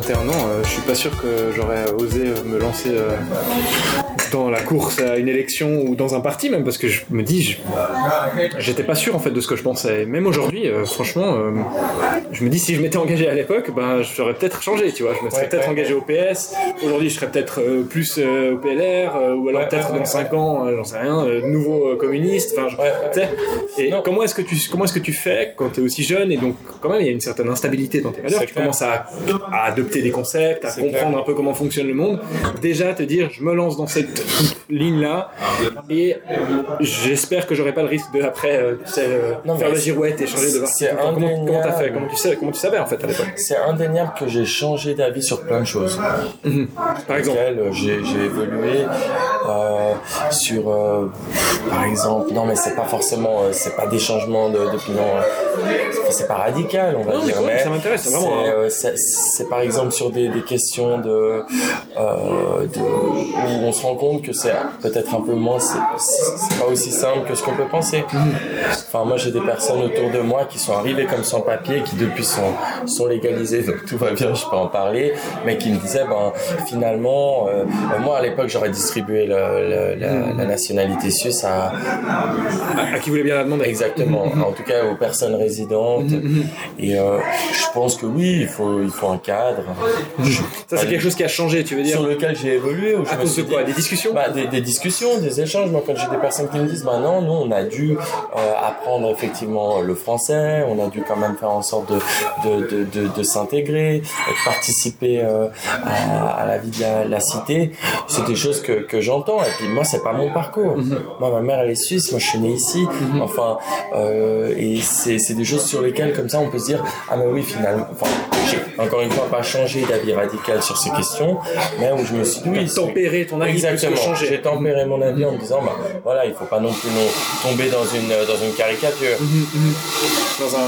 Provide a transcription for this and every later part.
21 ans, euh, je suis pas sûr que j'aurais osé me lancer euh, dans la course à une élection ou dans un parti même parce que je me dis, je- j'étais pas sûr en fait de ce que je pensais. Même aujourd'hui, euh, franchement, euh, je me dis si je m'étais engagé à l'époque, ben j'aurais peut-être changé, tu vois. Je me serais Ouais, peut-être ouais, engagé au PS. Aujourd'hui, je serais peut-être euh, plus euh, au PLR euh, ou alors peut-être dans ouais. 5 ans, euh, j'en sais rien, euh, nouveau euh, communiste. Enfin, je-. Et Non. comment est-ce que tu comment est-ce que tu fais quand tu es aussi jeune? Et donc quand même il y a une certaine instabilité dans tes valeurs. Tu clair. commences à, à adopter des concepts, à comprendre clair. un peu comment fonctionne le monde. Déjà te dire je me lance dans cette ligne là et j'espère que j'aurai pas le risque de après euh, tu sais, euh, Non, faire mais la girouette et changer de parti. Comment comment t'as fait? indéniable. Comment tu sais comment tu savais en fait à l'époque? C'est indéniable que j'ai changé d'avis sur plein de choses. Par exemple? Euh, J'ai évolué euh, sur, par exemple, non mais c'est pas forcément, c'est pas des changements de- d'opinion, euh, c'est pas radical, on va Non, mais dire. même, ça m'intéresse, vraiment c'est par exemple sur des, des questions de, euh, de- où on se rend compte que c'est peut-être un peu moins, c'est pas aussi simple que ce qu'on peut penser. Enfin, moi j'ai des personnes autour de moi qui sont arrivées comme sans papier, qui depuis sont, sont légalisées, donc tout va bien, je peux en parler, mais qui me disaient, ben finalement, euh, moi à l'époque j'aurais distribué le- le- la, la nationalité suisse à, À, à qui voulait bien la demander Exactement. en tout cas, aux personnes résidentes. Et euh, je pense que oui, il faut, il faut un cadre. Ça c'est quelque chose qui a changé, tu veux dire Sur lequel j'ai évolué. Je À cause de quoi? Dit- Des discussions? Bah, des, des discussions, des échanges. Moi, quand j'ai des personnes qui me disent, bah non, nous, on a dû euh, apprendre effectivement le français, on a dû quand même faire en sorte de, de, de, de, de s'intégrer, de participer euh, à, à la vie de la, la cité. C'est des choses que, que j'entends. Et puis moi, c'est pas mon parcours. Moi, ma mère, elle est suisse. Moi, je suis né ici. Enfin, euh, et c'est c'est des choses sur lesquelles, comme ça, on peut se dire, ah mais oui, finalement, enfin, j'ai encore une fois pas changé d'avis radical sur ces questions, mais où je me suis dit, oui, c'est- Tempérer ton avis Exactement. J'ai tempéré mon avis en me disant, bah, voilà, il faut pas non plus non- tomber dans une, dans une caricature. Dans un...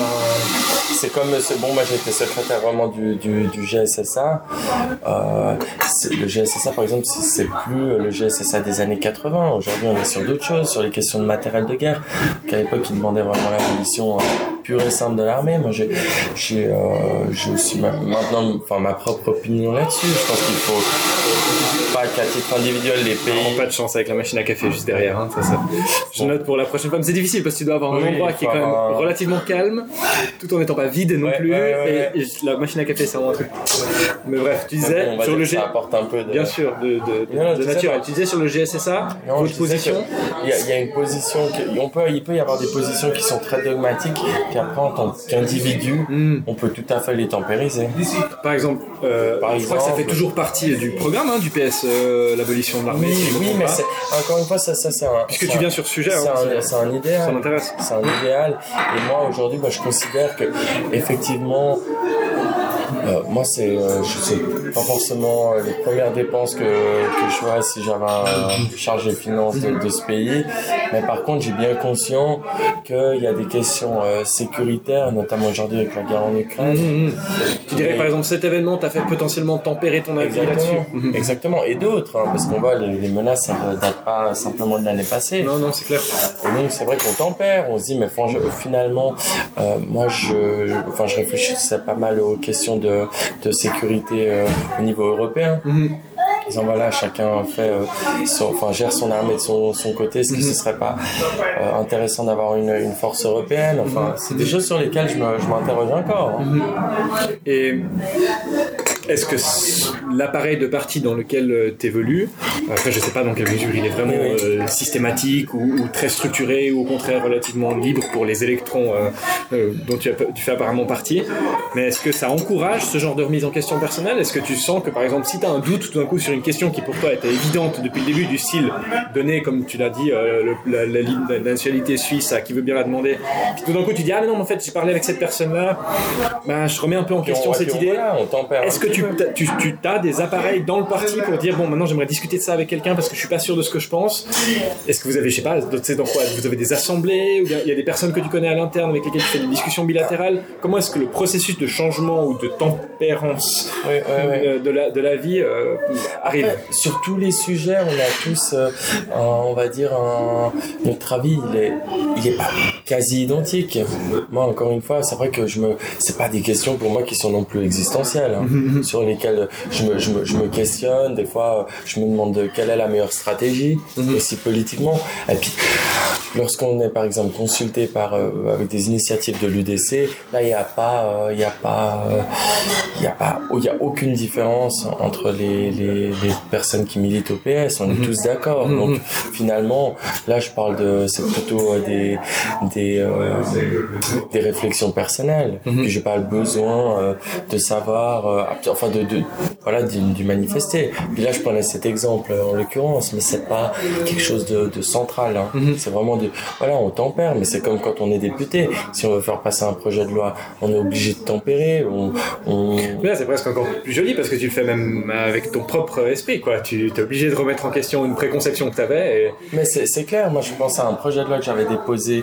C'est comme, bon, moi j'ai été secrétaire vraiment du, du, du GSSA. Euh, le GSSA, par exemple, c'est c'est plus le GSSA des années 80. Aujourd'hui, on est sur d'autres choses, sur les questions de matériel de guerre. Qu'à l'époque, ils demandaient vraiment l'abolition euh, pure et simple de l'armée. Moi, j'ai, j'ai, euh, aussi ma- maintenant, enfin, ma propre opinion là-dessus. Je pense qu'il faut pas qu'à titre individuel les Vraiment pays. pas de chance avec la machine à café juste derrière. Hein, ça, ça. Je note pour la prochaine fois. Mais c'est difficile parce que tu dois avoir un Oui, endroit qui est quand même un- relativement calme, tout en n'étant pas vide non Ouais, plus. ouais, ouais, et, et la machine à café, c'est vraiment un truc. Mais bref, tu disais bon, sur le que G. ça apporte un peu de. Bien sûr, de, de, Non, non, naturel. Tu disais sur le GSSA, Non, votre position. que Il y, a, il y a une position, qui- on peut, il peut y avoir des positions qui sont très dogmatiques, puis après en tant qu'individu, Hmm. on peut tout à fait les tempériser. Par exemple, euh, Par je crois que ça fait toujours partie du programme hein, du PS, euh, l'abolition de l'armée. Oui, si oui, mais encore une fois, ça, ça c'est un. Puisque tu un- viens sur ce sujet, c'est hein, un, c'est un idéal. ça m'intéresse. C'est un idéal. Et moi, aujourd'hui, bah, je considère que, effectivement, euh, moi, c'est, euh, je sais pas forcément les premières dépenses que, que je ferais si j'avais un chargé finance de, de ce pays. Mais par contre, j'ai bien conscient qu'il y a des questions euh, sécuritaires, notamment aujourd'hui avec la guerre en Ukraine. Hum, hum. Tu dirais par exemple cet événement t'a fait potentiellement tempérer ton avis là-dessus. Exactement. Exactement. Et d'autres, hein, parce qu'on voit les, les menaces, ça ne date pas simplement de l'année passée. Non, non, c'est clair. Et donc c'est vrai qu'on tempère, on se dit mais finalement, euh, moi je, je- enfin je réfléchissais pas mal aux questions de, de sécurité euh, au niveau européen. Mhm. En disant voilà chacun fait, euh, son, enfin gère son armée de son, son côté. Est-ce que ce serait pas euh, intéressant d'avoir une, une force européenne Enfin c'est des choses sur lesquelles je m'interroge encore. hein. Et est-ce que l'appareil de parti dans lequel tu évolues, après je sais pas dans quelle mesure il est vraiment euh, systématique ou, ou très structuré ou au contraire relativement libre pour les électrons euh, euh, dont tu, as- tu fais apparemment partie, mais est-ce que ça encourage ce genre de remise en question personnelle? Est-ce que tu sens que par exemple si tu as un doute tout d'un coup sur une question qui pour toi était évidente depuis le début du style donné comme tu l'as dit euh, le- la, la la nationalité suisse à qui veut bien la demander, puis tout d'un coup tu dis ah mais non mais en fait j'ai parlé avec cette personne là, bah, je remets un peu en on- question et cette idée. voilà. Est-ce que tu tu tu as des appareils dans le parti pour dire bon maintenant j'aimerais discuter de ça avec quelqu'un parce que je suis pas sûr de ce que je pense. Est-ce que vous avez je sais pas dans quoi? Vous avez des assemblées ou il y a des personnes que tu connais à l'interne avec lesquelles tu fais des discussions bilatérales? Comment est-ce que le processus de changement ou de tempérance euh, de la de la vie euh, arrive? Sur tous les sujets, on a tous, euh, on va dire, un, notre avis, il est il est pas quasi identique. Moi encore une fois, c'est vrai que je me c'est pas des questions pour moi qui sont non plus existentielles, hein, sur lesquelles je me, je me, je, me, questionne. Des fois, je me demande quelle est la meilleure stratégie, mhm. aussi politiquement. Et puis, lorsqu'on est par exemple consulté par euh, avec des initiatives de l'UDC, là, il n'y a pas, euh, il y a pas, il euh, y a pas, il y a aucune différence entre les, les, les, personnes qui militent au PS. On est mhm. tous d'accord. Mhm. Donc, finalement, là, je parle de, c'est plutôt des des, des réflexions personnelles. Puis, je parle besoin de savoir, enfin de, de voilà du, manifester. Puis là, je prenais cet exemple en l'occurrence, mais c'est pas quelque chose de, de central. Hein. Mhm. C'est vraiment de, voilà, on tempère, mais c'est comme quand on est député. Si on veut faire passer un projet de loi, on est obligé de tempérer. On, on... Là, c'est presque encore plus joli parce que tu le fais même avec ton propre esprit, quoi. Tu es obligé de remettre en question une préconception que tu avais. Et... Mais c'est clair. Moi, je pense à un projet de loi que j'avais déposé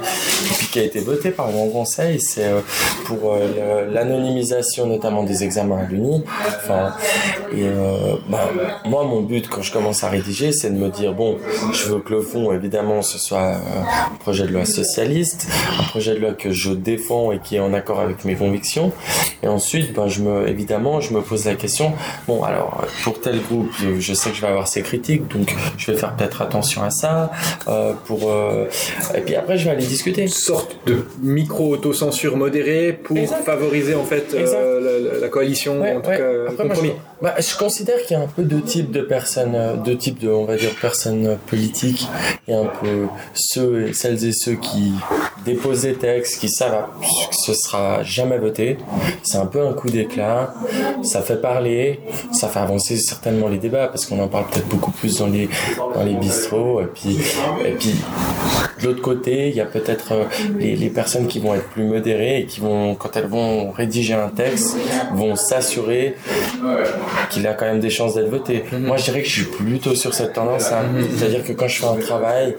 puis qui a été voté par mon conseil. C'est euh, pour euh, l'anonymisation, notamment des examens à l'UNI. Enfin, et euh, bah, moi, mon but quand je commence à rédiger, c'est de me dire bon, je veux que le fond, évidemment, ce soit euh, un projet de loi socialiste, un projet de loi que je défends et qui est en accord avec mes convictions. Et ensuite, ben, je me, évidemment, je me pose la question bon, alors pour tel groupe, je sais que je vais avoir ces critiques, donc je vais faire peut-être attention à ça. Euh, pour euh, et puis après, je vais aller discuter. Une sorte de micro autocensure modérée pour favoriser en fait euh, la, coalition, en tout cas, compromis. Bah, je considère qu'il y a un peu deux types de personnes, euh, deux types de, on va dire, personnes politiques. Il y a un peu ceux, celles et ceux qui déposent des textes, qui savent que ce sera jamais voté. C'est un peu un coup d'éclat. Ça fait parler, ça fait avancer certainement les débats parce qu'on en parle peut-être beaucoup plus dans les, dans les bistrots. Et puis, et puis, de l'autre côté, il y a peut-être euh, les, les personnes qui vont être plus modérées et qui vont, quand elles vont rédiger un texte, vont s'assurer qu'il a quand même des chances d'être voté. Mhm. Moi, je dirais que je suis plutôt sur cette tendance. Hein. Mhm. C'est-à-dire que quand je fais un travail,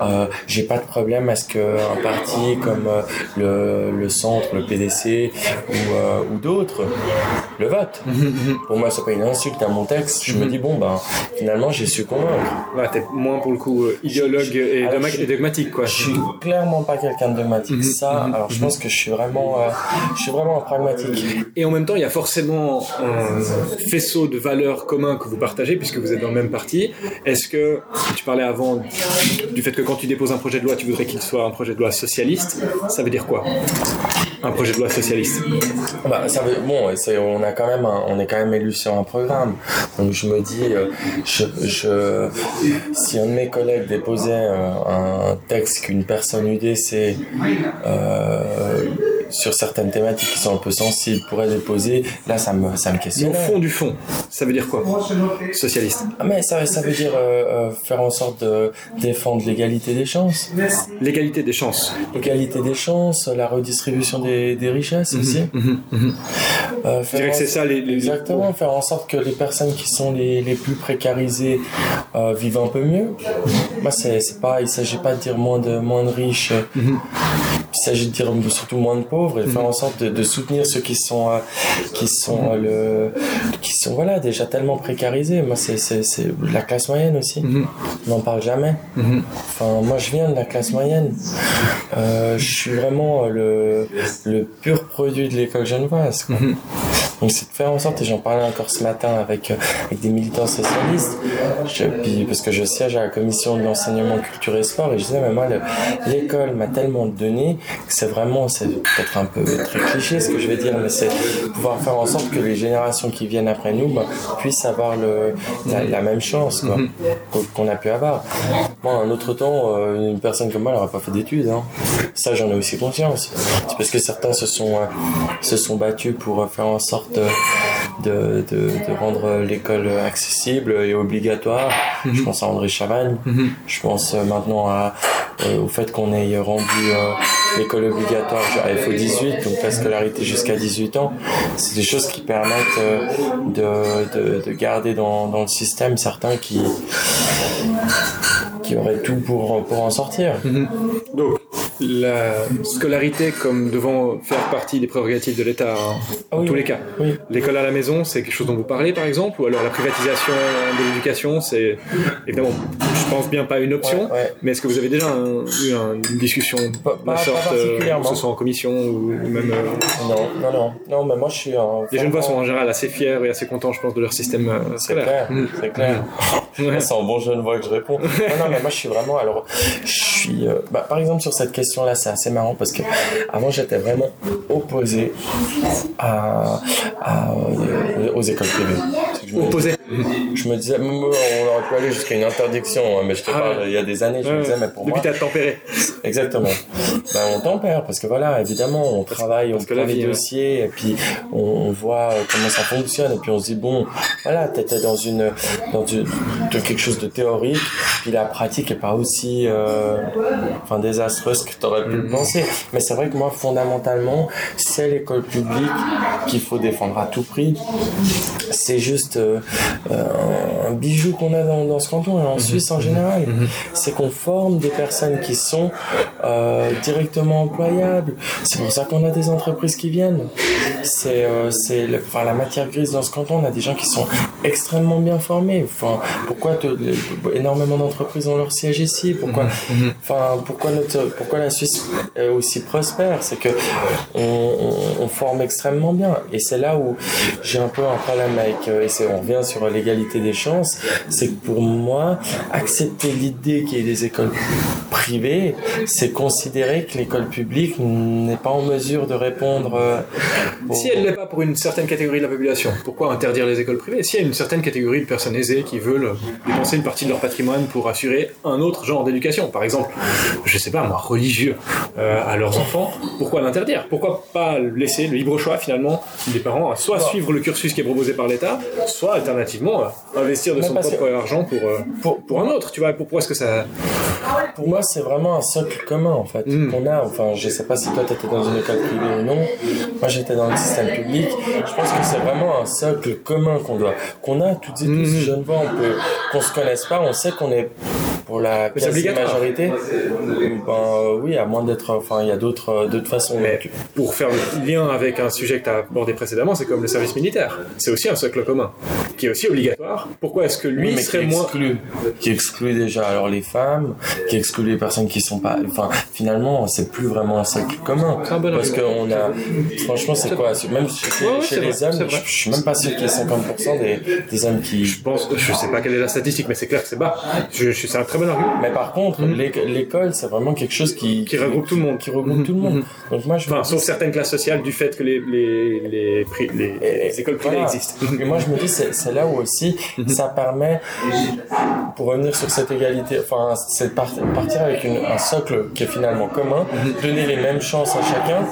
euh, j'ai pas de problème à ce qu'un parti comme euh, le, le Centre, le PDC ou, euh, ou d'autres le vote. Mhm, Pour moi, c'est pas une insulte à mon texte. Je me dis bon ben finalement j'ai su convaincre. Ouais, t'es moins pour le coup euh, idéologue et, dogmatique quoi. Je suis clairement pas quelqu'un de dogmatique. Ça, alors je pense que je suis vraiment, euh, je suis vraiment un pragmatique. Et en même temps, il y a forcément un faisceau de valeurs communs que vous partagez puisque vous êtes dans le même parti. Est-ce que tu parlais avant du fait que quand tu déposes un projet de loi, tu voudrais qu'il soit un projet de loi socialiste Ça veut dire quoi? Un projet de loi socialiste bah, ça veut, bon, on a quand même, on est quand même élu sur un programme. Donc je me dis, euh, je, je, si un de mes collègues déposait euh, un texte qu'une personne UDC euh, sur certaines thématiques qui sont un peu sensibles pourrait déposer, là ça me, ça me questionne. au fond du fond, ça veut dire quoi Socialiste? Ah, Mais ça, ça veut dire euh, euh, faire en sorte de défendre l'égalité des chances. L'égalité des chances. L'égalité des chances, la redistribution des, des richesses mhm, aussi. Mhm, mhm. Euh, Je dirais que c'est ça les, Exactement, faire en sorte que les personnes qui sont les, les plus précarisées vivent un peu mieux. Moi, c'est pas, il s'agit pas de dire moins de, moins de riches. Il s'agit de dire surtout moins de pauvres et faire mhm. en sorte de, soutenir ceux qui sont euh, qui sont euh, le qui sont voilà déjà tellement précarisés. Moi c'est c'est la classe moyenne aussi. Mhm. On n'en parle jamais. Mhm. Enfin moi je viens de la classe moyenne. Euh, je suis vraiment le le pur produit de l'école genevoise. Donc c'est de faire en sorte, et j'en parlais encore ce matin avec, avec des militants socialistes, je, puis, parce que je siège à la commission de l'enseignement culture et sport, et je disais, mais moi, l'école m'a tellement donné c'est vraiment, c'est peut-être un peu très cliché ce que je vais dire, mais c'est pouvoir faire en sorte que les générations qui viennent après nous bah, puissent avoir le, la, même chance mhm. qu'on a pu avoir. Moi, un autre temps, euh, une personne comme moi n'aurait pas fait d'études. Hein. Ça, j'en ai aussi conscience. C'est parce que certains se sont, euh, se sont battus pour faire en sorte de, de, de rendre l'école accessible et obligatoire. Je pense à André Chavagne. Je pense euh, maintenant à, euh, au fait qu'on ait rendu euh, l'école obligatoire à FO18, donc la scolarité jusqu'à 18 ans. C'est des choses qui permettent euh, de, de, de garder dans, dans le système certains qui qui auraient tout pour, pour en sortir. Donc, la scolarité comme devant faire partie des prérogatives de l'État, hein, Ah en oui, tous oui. les cas. Oui. L'école à la maison, c'est quelque chose dont vous parlez, par exemple, ou alors la privatisation de l'éducation, c'est évidemment, je pense bien pas une option, Ouais, ouais. mais est-ce que vous avez déjà un- eu un- une discussion Pas- de la sorte, euh, que ce soit en commission ou même... euh, Non, non, non, non, mais moi je suis un. les jeunes voix sont en général assez fiers et assez contents, je pense, de leur système euh, C'est scolaire. clair, Mm. c'est clair. Ouais. C'est en bon jeune voix que je réponds. non, non, mais moi je suis vraiment. Alors, je suis. euh, bah, par exemple, sur cette question-là, c'est assez marrant parce que avant j'étais vraiment opposé à, à, euh, aux écoles privées. Je me, je me disais, on aurait pu aller jusqu'à une interdiction, hein, mais je te Ah parle, ouais. il y a des années, je me disais, mais pour Depuis, moi, t'as tempéré. Exactement. Ben, on tempère parce que voilà, évidemment, on travaille, parce on prend les dossiers et puis on, on voit euh, comment ça fonctionne et puis on se dit bon, voilà, t'étais dans une dans de quelque chose de théorique, puis la pratique est pas aussi euh, enfin désastreuse que t'aurais pu Mm. le penser. Mais c'est vrai que moi, fondamentalement, c'est l'école publique qu'il faut défendre à tout prix. C'est juste euh, euh, un bijou qu'on a dans, dans ce canton et Mm-hmm. en Suisse en général. C'est qu'on forme des personnes qui sont euh, directement employables. C'est pour ça qu'on a des entreprises qui viennent. C'est euh, enfin, la matière grise dans ce canton. On a des gens qui sont extrêmement bien formés. Enfin, pourquoi te- énormément d'entreprises ont leur siège ici? Pourquoi. Enfin, pourquoi notre, pourquoi la Suisse est aussi prospère, c'est que on, forme extrêmement bien. Et c'est là où j'ai un peu un problème avec, euh, et on revient sur l'égalité des chances, c'est que pour moi, accepter l'idée qu'il y ait des écoles privées, c'est considérer que l'école publique n'est pas en mesure de répondre. euh, Si elle l'est pas pour une certaine catégorie de la population, pourquoi interdire les écoles privées? S'il y a une certaine catégorie de personnes aisées qui veulent dépenser une partie de leur patrimoine pour assurer un autre genre d'éducation, par exemple, je sais pas moi, religieux, euh, à leurs enfants, pourquoi l'interdire? Pourquoi pas laisser le libre choix finalement des parents à soit suivre le cursus qui est proposé par l'État, soit alternativement euh, investir de son propre argent pour, euh, Pour- pour un autre, tu vois Pourquoi est-ce que ça... Pour moi, c'est vraiment un socle commun, en fait, Mm. qu'on a. Enfin, je sais pas si toi, t'étais dans une école privée ou non. Moi, j'étais dans le système public. Je pense que c'est vraiment un socle commun qu'on doit, qu'on a toutes et tous. Mm. Je ne vois, on peut, qu'on se connaisse pas, on sait qu'on est pour la obligatoire. quasi-majorité. Ben, euh, oui, à moins d'être, enfin, il y a d'autres, euh, d'autres façons. Mais Donc, pour faire le lien avec un sujet que tu as abordé précédemment, c'est comme le service militaire. C'est aussi un socle commun, qui est aussi obligatoire. Pourquoi est-ce que lui Oui, mais serait qui moins... qui exclut déjà alors les femmes, qui exclut les personnes qui sont pas. Enfin, finalement, c'est plus vraiment un socle commun. Bon parce qu'on a, franchement, c'est quoi? Même chez, Ouais, ouais, chez c'est les vrai, hommes, je, je suis même pas sûr qu'il y ait 50% des, des hommes qui. Je pense, je sais pas quelle est la statistique, mais c'est clair que c'est bas. Je, je- c'est un très bon argument. Mais par contre, l'éc- l'école, c'est vraiment quelque chose qui, Mhm. Qui regroupe tout le monde. Qui regroupe tout le monde. Donc moi, je Enfin, dis, sauf certaines classes sociales du fait que les, les, les, pri- les, les écoles privées Voilà. existent. Et moi, je me dis, c'est là où aussi Mhm. ça permet, pour revenir sur cette égalité, enfin, c'est partir avec une- un socle qui est finalement commun, Mhm. donner les mêmes chances à chacun.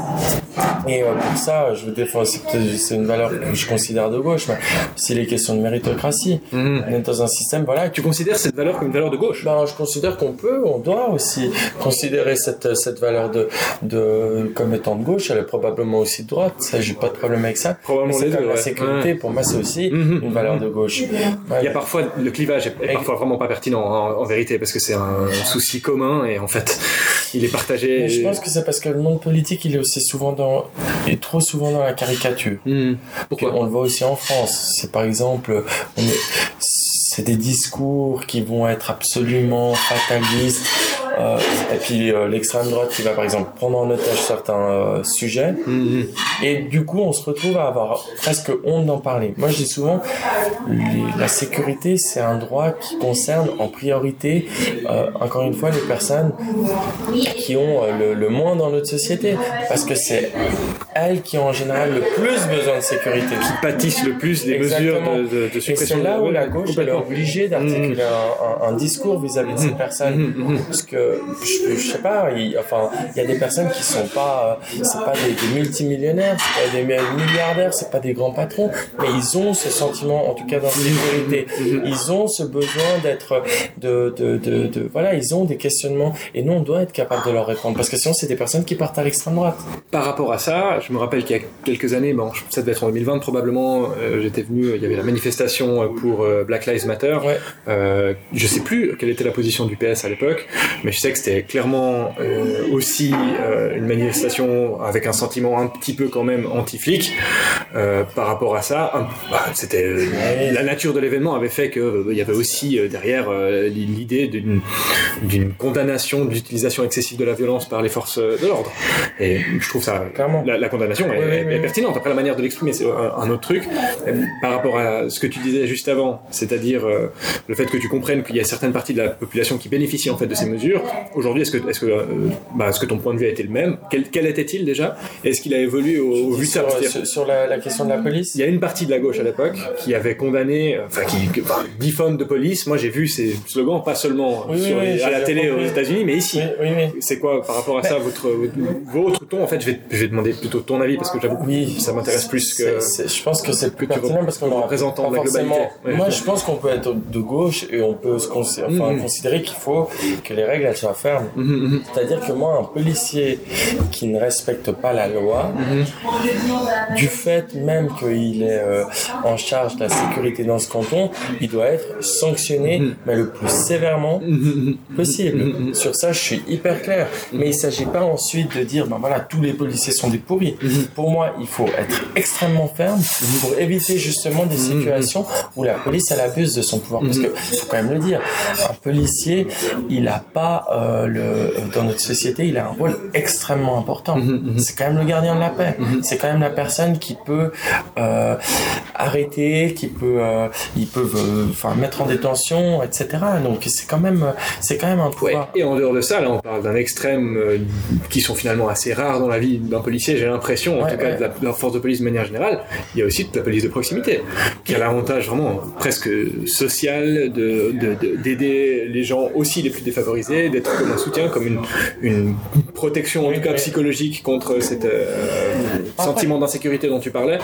Et euh, pour ça, je veux défendre, c'est peut-être- c'est une valeur que je considère de gauche, mais aussi les questions de méritocratie. Mhm. On est dans un système, voilà, Tu considères cette valeur comme une valeur de gauche? Ben, je considère qu'on peut, on doit aussi considérer cette, cette valeur de, de, comme étant de gauche, elle est probablement aussi de droite, ça, j'ai pas de problème avec ça. Probablement les deux, la sécurité, Ouais. pour moi, c'est aussi Mhm. une valeur de gauche. Ouais. Il y a parfois, le clivage est, est parfois vraiment pas pertinent en, en vérité, parce que c'est un souci commun et en fait, il est partagé. Mais je pense que c'est parce que le monde politique, il est aussi souvent dans, il est trop souvent dans la caricature. Puis Pourquoi? On le voit aussi en France. C'est par exemple, on est- c'est des discours qui vont être absolument fatalistes. Euh, et puis euh, l'extrême droite qui va par exemple prendre en otage certains euh, sujets. Hmm. Et du coup, on se retrouve à avoir presque honte d'en parler. Moi, je dis souvent, les- la sécurité, c'est un droit qui concerne en priorité, encore une fois, les personnes qui ont le, le moins dans notre société. Parce que c'est elles qui ont en général le plus besoin de sécurité. pâtissent le plus des Exactement. mesures de, de, de Et suppression c'est là où la gauche est obligée d'articuler un, un- un discours vis-à-vis de ces personnes. Parce que, je, je sais pas, il, enfin, il y a des personnes qui sont pas, euh, c'est pas des, des multimillionnaires, millionnaires, c'est pas des milliardaires, c'est pas des grands patrons, mais ils ont ce sentiment, en tout cas d'insécurité. Ils ont ce besoin d'être, de, de, de, de, voilà, ils ont des questionnements et nous on doit être capable de leur répondre parce que sinon c'est des personnes qui partent à l'extrême droite. Par rapport à ça, je me rappelle qu'il y a quelques années, bon, ça devait être en 2020 probablement, euh, j'étais venu, il y avait la manifestation pour euh, Black Lives Matter. Ouais. Euh, je sais plus quelle était la position du PS à l'époque, mais je sais que c'était clairement euh, aussi euh, une manifestation avec un sentiment un petit peu quand même anti-flic. Euh, par rapport à ça, bah, c'était euh, la nature de l'événement avait fait que euh, il y avait aussi euh, derrière euh, l'idée d'une d'une condamnation de l'utilisation excessive de la violence par les forces de l'ordre. Et je trouve ça Clairement. la, la condamnation est, Oui, oui, pertinente. Après la manière de l'exprimer, c'est un, un autre truc. Par rapport à ce que tu disais juste avant, c'est-à-dire euh, le fait que tu comprennes qu'il y a certaines parties de la population qui bénéficient en fait de ces mesures. Aujourd'hui, est-ce que, est-ce que, euh, bah, est-ce que ton point de vue a été le même quel, quel était-il déjà Est-ce qu'il a évolué au, au vu de ça sur, a- sur, sur la, la question de la police. il y a une partie de la gauche à l'époque qui avait condamné, enfin qui, defund de police. Moi, j'ai vu ces slogans pas seulement Oui, sur oui, les- oui, à la télé aux. États-unis, mais ici. Oui, oui, oui. C'est quoi par rapport à ça votre, votre ton En fait, je vais, je vais demander plutôt ton avis parce que j'avoue que Oui. ça m'intéresse plus que. C'est- c'est- je pense que c'est plus que tu pertinent rep- parce qu'on représentant de la forcément. globalité. Ouais. Moi, je pense qu'on peut être de gauche et on peut se enfin, Mhm. considérer qu'il faut que les règles elles soient fermes. Mhm, mhm. C'est-à-dire que moi, un policier qui ne respecte pas la loi, du fait même qu'il est euh, en charge de la sécurité dans ce canton, il doit être sanctionné, mais le plus sévèrement possible. Sur ça, je suis hyper clair. Mais il s'agit pas ensuite de dire, ben voilà, tous les policiers sont des pourris. Pour moi, il faut être extrêmement ferme pour éviter justement des situations où la police elle abuse de son pouvoir. Parce que faut quand même le dire, un policier, il a pas euh, le dans notre société, il a un rôle extrêmement important. C'est quand même le gardien de la paix. C'est quand même la personne qui peut euh, arrêter, qui peut, euh, ils peuvent, euh, enfin mettre en détention, etc. Donc c'est quand même, c'est quand même un Ouais. pouvoir. Et en dehors de ça, là, on parle d'un extrême euh, qui sont finalement assez rares dans la vie d'un policier. J'ai l'impression, en Ouais, tout cas, de la, de la force de police de manière générale. Il y a aussi de la police de proximité, qui a l'avantage vraiment presque social de- d'aider les gens aussi les plus défavorisés, d'être comme un soutien, comme une, une protection en tout cas psychologique contre cet euh, sentiment d'insécurité dont tu parlais.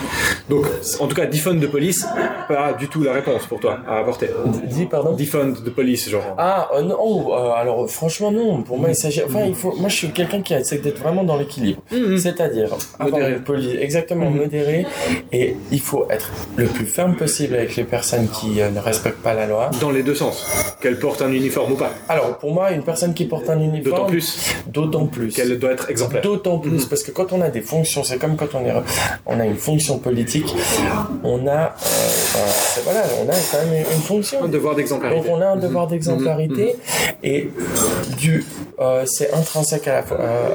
Donc, en tout cas, defund de police, pas du tout la réponse pour toi à apporter. Dis pardon. Defund de police, genre. Ah euh, non, oh, euh, alors franchement non. Pour moi, il s'agit. Enfin, il faut. Moi, je suis quelqu'un qui essaie d'être vraiment dans l'équilibre. C'est-à-dire avoir Modéré. une police exactement modérée et il faut être le plus ferme possible avec les personnes qui ne respectent pas la loi. Dans les deux sens. Qu'elle porte un uniforme ou pas. Alors pour moi, une personne qui porte un uniforme, D'autant plus d'autant plus. qu'elle doit être exemplaire. D'autant plus parce que quand on a des fonctions, c'est comme quand on est, on a une fonction politique, on a, euh, voilà, on a quand même une fonction. Un devoir Donc d'exemplarité. on a un devoir d'exemplarité et du euh, c'est intrinsèque à la fois euh,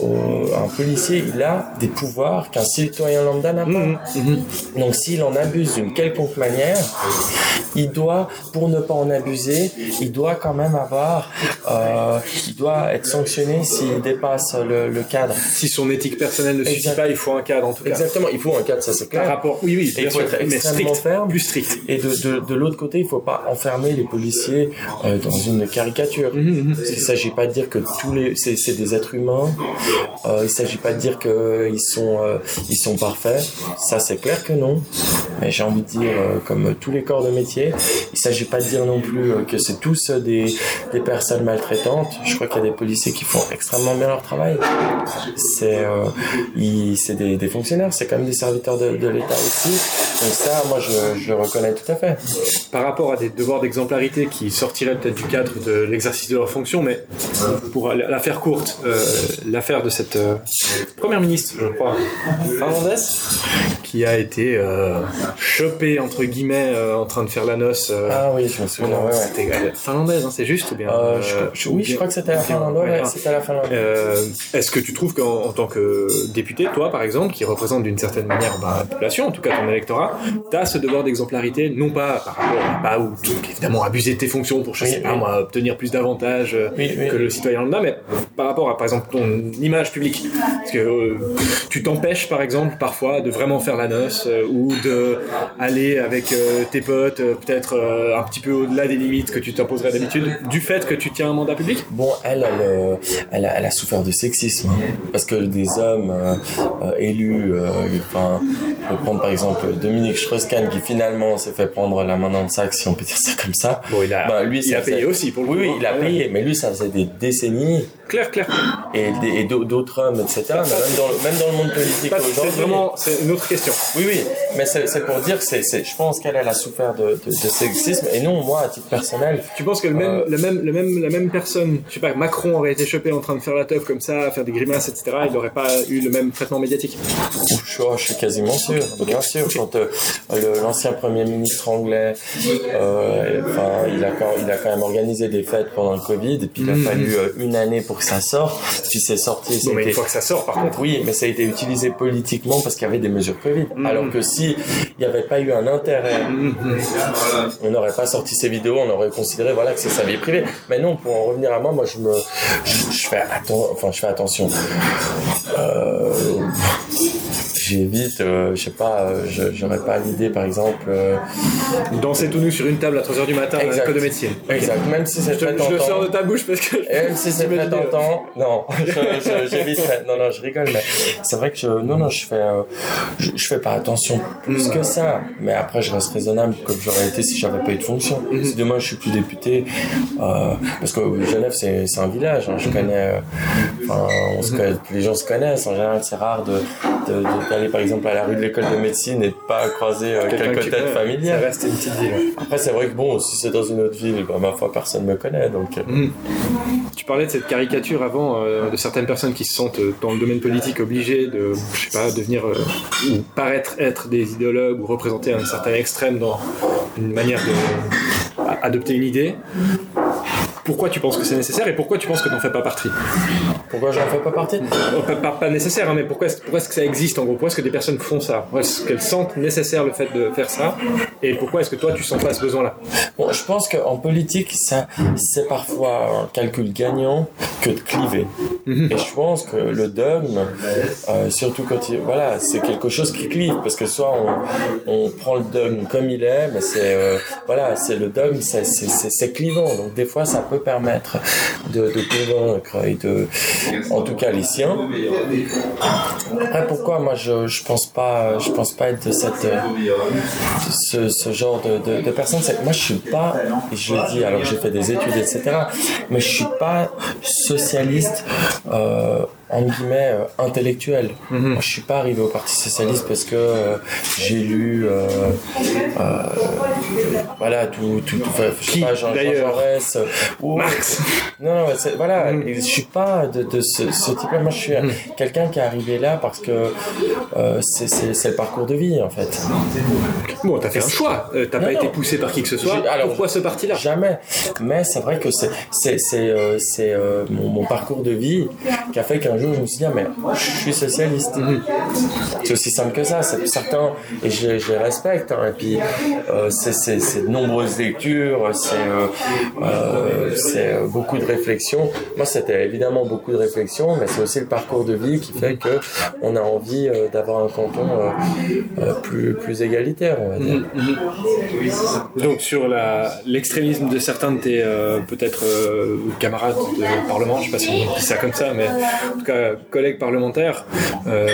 au, au- un policier il a des pouvoirs qu'un citoyen lambda n'a pas. Mhm, mhm. Donc s'il en abuse d'une quelconque manière, il doit pour ne pas en abuser, il doit quand même avoir euh, il doit être sanctionné s'il dépasse le, le cadre. Si son éthique personnelle ne suffit pas, il faut un cadre en tout cas. Exactement, il faut un cadre, ça c'est Par clair. rapport, oui, oui, il faut sûr, être extrêmement strict, ferme. plus strict. Et de, de, de l'autre côté, il faut pas enfermer les policiers dans une caricature. Mhm, Il s'agit pas de dire que tous les c'est des êtres humains. Euh, il s'agit pas de dire que ils sont euh, ils sont parfaits. Ça c'est clair que non. Mais j'ai envie de dire euh, comme tous les corps de métier, il s'agit pas de dire non plus euh, que c'est tous euh, des des personnes maltraitantes. Je crois qu'il y a des policiers qui font extrêmement bien leur travail. C'est euh, c'est des, des fonctionnaires, c'est quand même des serviteurs de, l'État aussi. Donc ça, moi je, je reconnais tout à fait. Par rapport à des devoirs d'exemplarité qui sortiraient peut-être du cadre de l'exercice de leur fonction, mais pour la faire courte, euh, l'affaire de cette euh, première ministre, je crois, Fernandez qui a été euh, chopée entre guillemets euh, en train de faire la noce. euh, Ah oui, je me souviens. ouais, ouais. C'était euh, finlandaise, hein, c'est juste ou bien je- je- oui, je crois que c'était à la Finlande. Ouais, ouais, ouais, c'était la Finlande. Euh, Est-ce que tu trouves qu'en en tant que député, toi par exemple, qui représente d'une certaine manière bah, la population, en tout cas ton électorat, tu as ce devoir d'exemplarité, non pas par rapport à pas ou évidemment abuser de tes fonctions pour je sais pas moi obtenir plus d'avantages que le citoyen lambda, mais par rapport à par exemple ton image publique, parce que euh, tu t'empêches par exemple parfois de vraiment faire la noce euh, ou de aller avec tes potes peut-être un petit peu au-delà des limites que tu t'imposerais d'habitude du fait que tu tiens un mandat public? Bon, elle, elle, a, elle a, souffert de sexisme hein, parce que des hommes élus, enfin, on peut prendre par exemple Dominique Strauss-Kahn qui finalement s'est fait prendre la main dans le sac, si on peut dire ça comme ça. Bon, il a, bah, lui, il a payé aussi pour le Oui, oui, il a payé, mais lui, ça faisait des décennies. Claire, clair. Et, et d'autres hommes, etc. même, dans le, même dans le monde politique aujourd'hui. C'est vraiment, c'est une autre question. Oui, oui, mais c'est pour dire que c'est, je pense qu'elle a souffert de, de, de, sexisme, et non, moi, à titre personnel. Tu penses que le même, euh, le même, le même, la même personne, je sais pas, Macron aurait été chopé en train de faire la teuf comme ça, faire des grimaces, etc., il n'aurait pas eu le même traitement médiatique? Je, je suis quasiment sûr, bien sûr. Quand euh, l'ancien Premier ministre anglais, euh, enfin, il, a quand, il a quand même organisé des fêtes pendant le Covid, et puis il a mhm. Fallu euh, une année pour que ça sorte, puis c'est sorti. Non, mais une fois que ça sort, par contre. Oui, mais ça a été utilisé politiquement parce qu'il y avait des mesures Covid. Mhm. Alors que si il n'y avait pas eu un intérêt, mhm. on n'aurait pas sorti ces vidéos, on aurait considéré voilà que c'est sa vie privée. Mais non, pour en revenir à moi, moi je me, je, fais enfin je fais attention. Euh, j'évite, euh, je sais pas, euh, j'aurais pas l'idée par exemple. Euh, Danser tout nu sur une table à 3h du matin exact. à de médecine. Exact, même si c'est très tentant. Je le sors de ta bouche parce que. Même si c'est très tentant, non, j'évite. Non, non, je rigole, mais c'est vrai que je, non, non, je fais, je, fais pas attention plus que ça. Mais après, je reste raisonnable comme j'aurais été si j'avais pas eu de fonction. Mhm. Si demain je suis plus député, parce que Genève c'est un village, hein, je connais, on se connaît, les gens se connaissent. En général, c'est rare de, de aller par exemple à la rue de l'école de médecine et de pas croiser euh, quelques têtes familières. Ça reste une petite ville. Après, c'est vrai que bon, si c'est dans une autre ville, bah, ma foi, personne me connaît. Donc. Euh. Hmm. Tu parlais de cette caricature avant euh, de certaines personnes qui se sentent dans le domaine politique obligées de, je sais pas, devenir ou paraître être des idéologues ou représenter un certain extrême dans une manière de adopter une idée pourquoi tu penses que c'est nécessaire et pourquoi tu penses que tu n'en fais pas partie Pourquoi j'en fais pas partie pas, pas, nécessaire, hein, mais pourquoi, pourquoi est-ce que ça existe en gros? Pourquoi est-ce que des personnes font ça? Pourquoi est-ce qu'elles sentent nécessaire le fait de faire ça? Et pourquoi est-ce que toi tu sens pas ce besoin-là? Bon, je pense qu'en politique, ça, c'est parfois un calcul gagnant que de cliver. Mhm. Et je pense que le dogme, euh, surtout quand il, voilà, c'est quelque chose qui clive parce que soit on, on prend le dogme comme il est, mais c'est euh, voilà, c'est le dogme, c'est clivant. Donc des fois, ça peut permettre de, convaincre et de, en tout cas les siens. Après, pourquoi moi je, je pense pas, je pense pas être de cette, ce, genre de, de, personne. Moi, je suis pas, je le dis, alors j'ai fait des études, etc. Mais je suis pas socialiste. Euh, en guillemets euh, intellectuel. Mhm. Moi, je suis pas arrivé au Parti socialiste parce que euh, j'ai lu euh, voilà tout tout, tout je sais pas Jean, Jaurès ou Marx. Non, voilà, mhm. je suis pas de, de ce, ce type-là. Moi, je suis mhm. quelqu'un qui est arrivé là parce que c'est le parcours de vie en fait. Bon, t'as fait un choix. t'as pas été poussé par qui que ce soit. Alors, Pourquoi ce parti-là? Jamais. Mais c'est vrai que c'est c'est c'est mon, mon, parcours de vie qui a fait qu'un jour, je me suis dit, ah, mais je suis socialiste. Mhm. C'est aussi simple que ça. C'est certains, et je, les respecte. Hein. et puis, euh, c'est de nombreuses lectures, c'est euh, euh, euh, beaucoup de réflexions. Moi, c'était évidemment beaucoup de réflexions, mais c'est aussi le parcours de vie qui fait que on a envie d'avoir un canton plus, plus égalitaire, on va dire. Mhm. Mhm. Donc, sur l'extrémisme de certains de tes peut-être camarades de parlement, je sais pas si on dit ça comme ça, mais en tout cas collègues parlementaires, euh,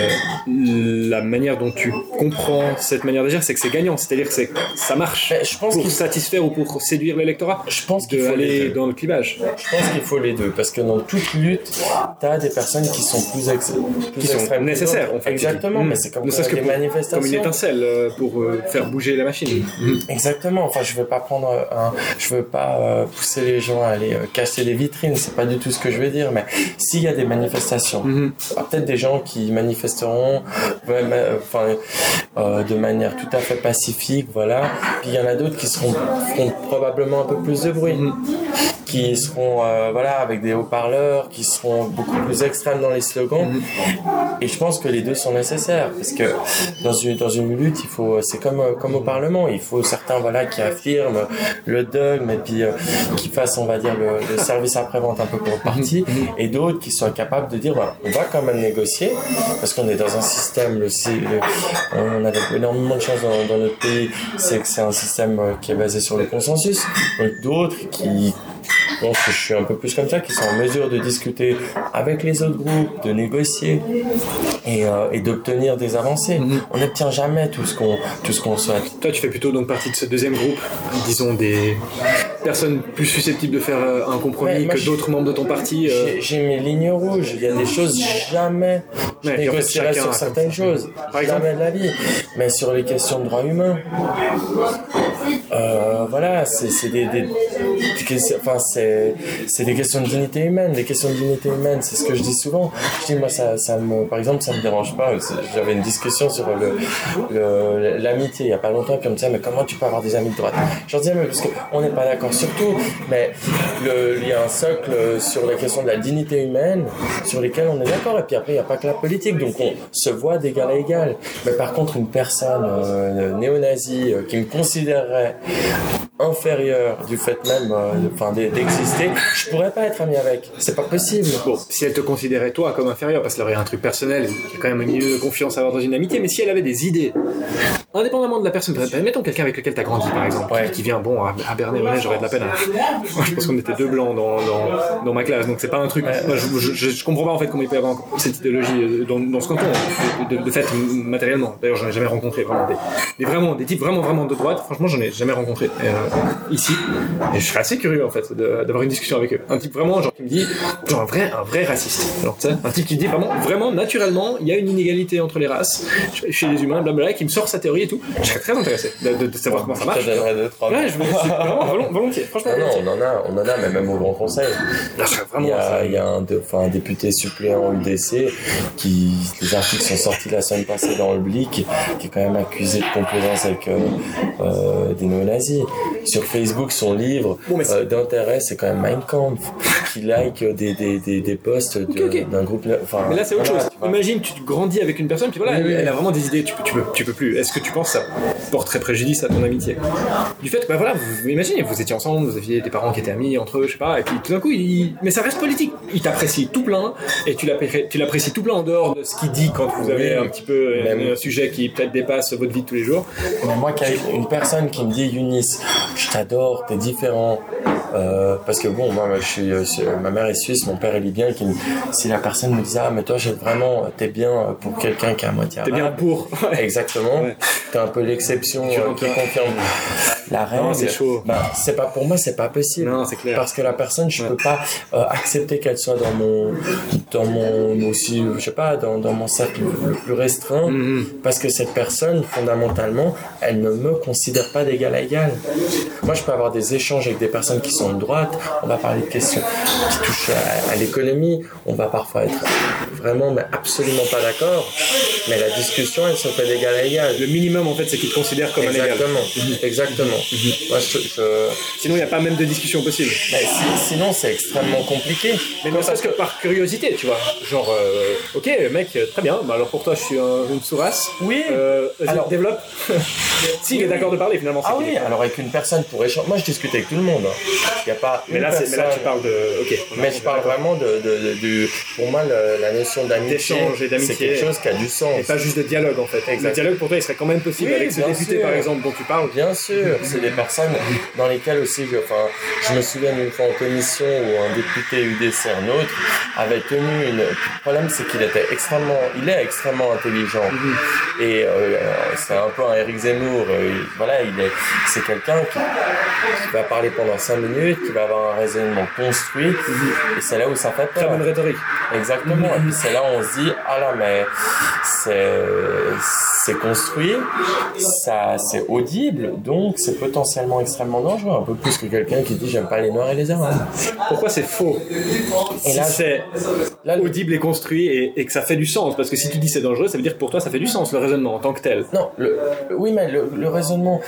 la manière dont tu comprends cette manière d'agir, c'est que c'est gagnant, c'est-à-dire que ça marche je pense pour satisfaire ou pour séduire l'électorat. Je pense qu'il faut aller dans le clivage. Je pense qu'il faut les deux, parce que dans toute lutte, tu as des personnes qui sont plus, ex qui sont nécessaires. En fait, Exactement, mais c'est comme, que des manifestations. Comme une étincelle euh, pour euh, faire bouger la machine. Exactement. Enfin, je veux pas prendre un, je veux pas pousser les gens à aller casser les vitrines. C'est pas du tout ce que je veux dire, mais s'il y a des manifestations Mhm. Peut-être des gens qui manifesteront enfin, euh, de manière tout à fait pacifique, voilà. Puis il y en a d'autres qui seront, feront probablement un peu plus de bruit. Mhm. Qui seront euh, voilà avec des haut-parleurs, qui seront beaucoup plus extrêmes dans les slogans. Et je pense que les deux sont nécessaires parce que dans une dans une lutte, il faut c'est comme comme au Parlement, il faut certains voilà qui affirment le dogme et puis qui fassent on va dire le, service après-vente un peu pour le parti et d'autres qui sont capables de dire voilà, on va quand même négocier parce qu'on est dans un système le, on a énormément de chance dans, dans notre pays, c'est que c'est un système qui est basé sur le consensus. Donc d'autres qui que je suis un peu plus comme ça, qui sont en mesure de discuter avec les autres groupes, de négocier et, euh, et d'obtenir des avancées. Mhm. On n'obtient jamais tout ce qu'on tout ce qu'on souhaite. Toi, tu fais plutôt donc partie de ce deuxième groupe, disons des personnes plus susceptibles de faire euh, un compromis que d'autres membres de ton parti. Euh. J'ai mes lignes rouges. Il y a des choses jamais je négocierai sur certaines choses. Par exemple, jamais de la vie. Mais sur les questions de droits humains, euh, voilà, c'est des, des, des, enfin des questions de dignité humaine, des questions de dignité humaine, c'est ce que je dis souvent. Je dis moi ça ça me par exemple ça me dérange pas. J'avais une discussion sur le l'amitié il y a pas longtemps comme ça, mais comment tu peux avoir des amis de droite? Je dis mais parce qu'on n'est pas d'accord sur tout, mais il y a un socle sur la question de la dignité humaine sur lesquels on est d'accord et puis après il n'y a pas que la politique, donc on se voit d'égal à égal. Mais par contre une personne euh, néo-nazie euh, qui me 对。Inférieure du fait même euh, enfin d'exister, je pourrais pas être ami avec. C'est pas possible. Bon, si elle te considérait toi comme inférieur parce qu'elle aurait un truc personnel, il y a quand même un milieu de confiance à avoir dans une amitié, mais si elle avait des idées, indépendamment de la personne, mettons quelqu'un avec lequel tu as grandi par exemple, qui vient, bon, à, Bernay, j'aurais de la peine à... Moi, je pense qu'on était deux blancs dans, dans, dans ma classe, donc c'est pas un truc... je, je, comprends pas en fait comment il peut y avoir cette idéologie euh, dans, dans ce canton, de, fait matériellement. D'ailleurs, j'en ai jamais rencontré vraiment des, vraiment, des types vraiment, vraiment de droite, franchement, j'en ai jamais rencontré. Euh, ici. Et je serais assez curieux en fait d'avoir une discussion avec eux. Un type vraiment genre qui me dit genre un vrai un vrai raciste. Genre un type qui dit vraiment vraiment naturellement il y a une inégalité entre les races chez les humains, blablabla, qui me sort sa théorie et tout. Je serais très intéressé de, de, savoir comment ça marche. Deux trois. Ouais, je vraiment volontiers. Franchement. Ah non, on en a, on en a, mais même au Grand Conseil. il y a, il y a un, enfin, un député suppléant UDC qui les articles sont sortis la semaine passée dans le Blic, qui est quand même accusé de complaisance avec euh, euh, des néo-nazis sur Facebook son livre euh, d'intérêt, c'est quand même Mein Kampf, qui like des, des, des, des posts d'un groupe. Enfin, mais là, c'est autre chose. Imagine, tu grandis avec une personne, puis voilà, elle, a vraiment des idées, tu peux, tu peux, tu peux plus. Est-ce que tu penses que ça porterait préjudice à ton amitié? Du fait que, bah voilà, vous, imaginez, vous étiez ensemble, vous aviez des parents qui étaient amis entre eux, je sais pas, et puis tout d'un coup, il, mais ça reste politique. Il t'apprécie tout plein, et tu l'apprécies tout plein en dehors de ce qu'il dit quand vous avez un petit peu un sujet qui peut-être dépasse votre vie de tous les jours. Mais moi, une personne qui me dit, Eunice, je t'adore, t'es différent. Euh, parce que bon, moi, je suis, euh, ma mère est suisse, mon père est libyen. Qui, si la personne me disait, ah, mais toi, j'ai vraiment, t'es bien pour quelqu'un qui à moitié T'es bien pour. Exactement. T'es un peu l'exception euh, qui confirme la règle. c'est chaud. Bah, c'est pas pour moi, c'est pas possible. Non, c'est clair. Parce que la personne, je peux pas accepter qu'elle soit dans mon, dans mon aussi, je sais pas, dans, dans mon cercle le plus restreint, mm-hmm. parce que cette personne, fondamentalement, elle ne me considère pas d'égal à égal. Moi, je peux avoir des échanges avec des personnes qui sont de droite, on va parler de questions qui touchent à, l'économie, on va parfois être vraiment, mais absolument pas d'accord, mais la discussion, elle se fait d'égal à égal. Le minimum, en fait, c'est qu'ils te considèrent comme Exactement. un égal. Exactement. Mhm. Moi, je, Sinon, il n'y a pas même de discussion possible. sinon, c'est extrêmement compliqué. Mais ne serait-ce que par curiosité, tu vois. Genre, euh, ok, mec, très bien, bah, alors pour toi, je suis une sous-race. Oui. Euh, alors, développe. si, il est d'accord de parler, finalement. Ah oui, alors avec une personne pour échanger. Moi, je discute avec tout le monde. Il y a pas. Mais là, mais là, tu parles de. Ok. Mais je parle vraiment de, de, de, Pour moi, la notion d'amitié. D'échange et d'amitié. C'est quelque chose qui a du sens. Et pas juste de dialogue, en fait. Le dialogue, pour toi, il serait quand même possible avec ce député, par exemple, dont tu parles. Bien sûr. C'est des personnes dans lesquelles aussi, je, enfin, je me souviens d'une fois en commission où un député UDC, un autre, avait tenu une. Le problème, c'est qu'il était extrêmement. Il est extrêmement intelligent. Mm-hmm. Et euh, c'est un peu un Eric Zemmour. Euh, voilà, il est. C'est quelqu'un qui, qui va parler pendant 5 minutes, qui va avoir un raisonnement construit, et c'est là où ça fait peur. Très bonne rhétorique. Exactement. Et puis c'est là où on se dit, ah là, mais c'est, construit, ça, c'est audible, donc c'est potentiellement extrêmement dangereux, un peu plus que quelqu'un qui dit j'aime pas les noirs et les arabes. Pourquoi c'est faux Et là, c'est là, audible et construit et, que ça fait du sens, parce que si tu dis c'est dangereux, ça veut dire que pour toi ça fait du sens le raisonnement en tant que tel. Non, le, oui, mais le, raisonnement,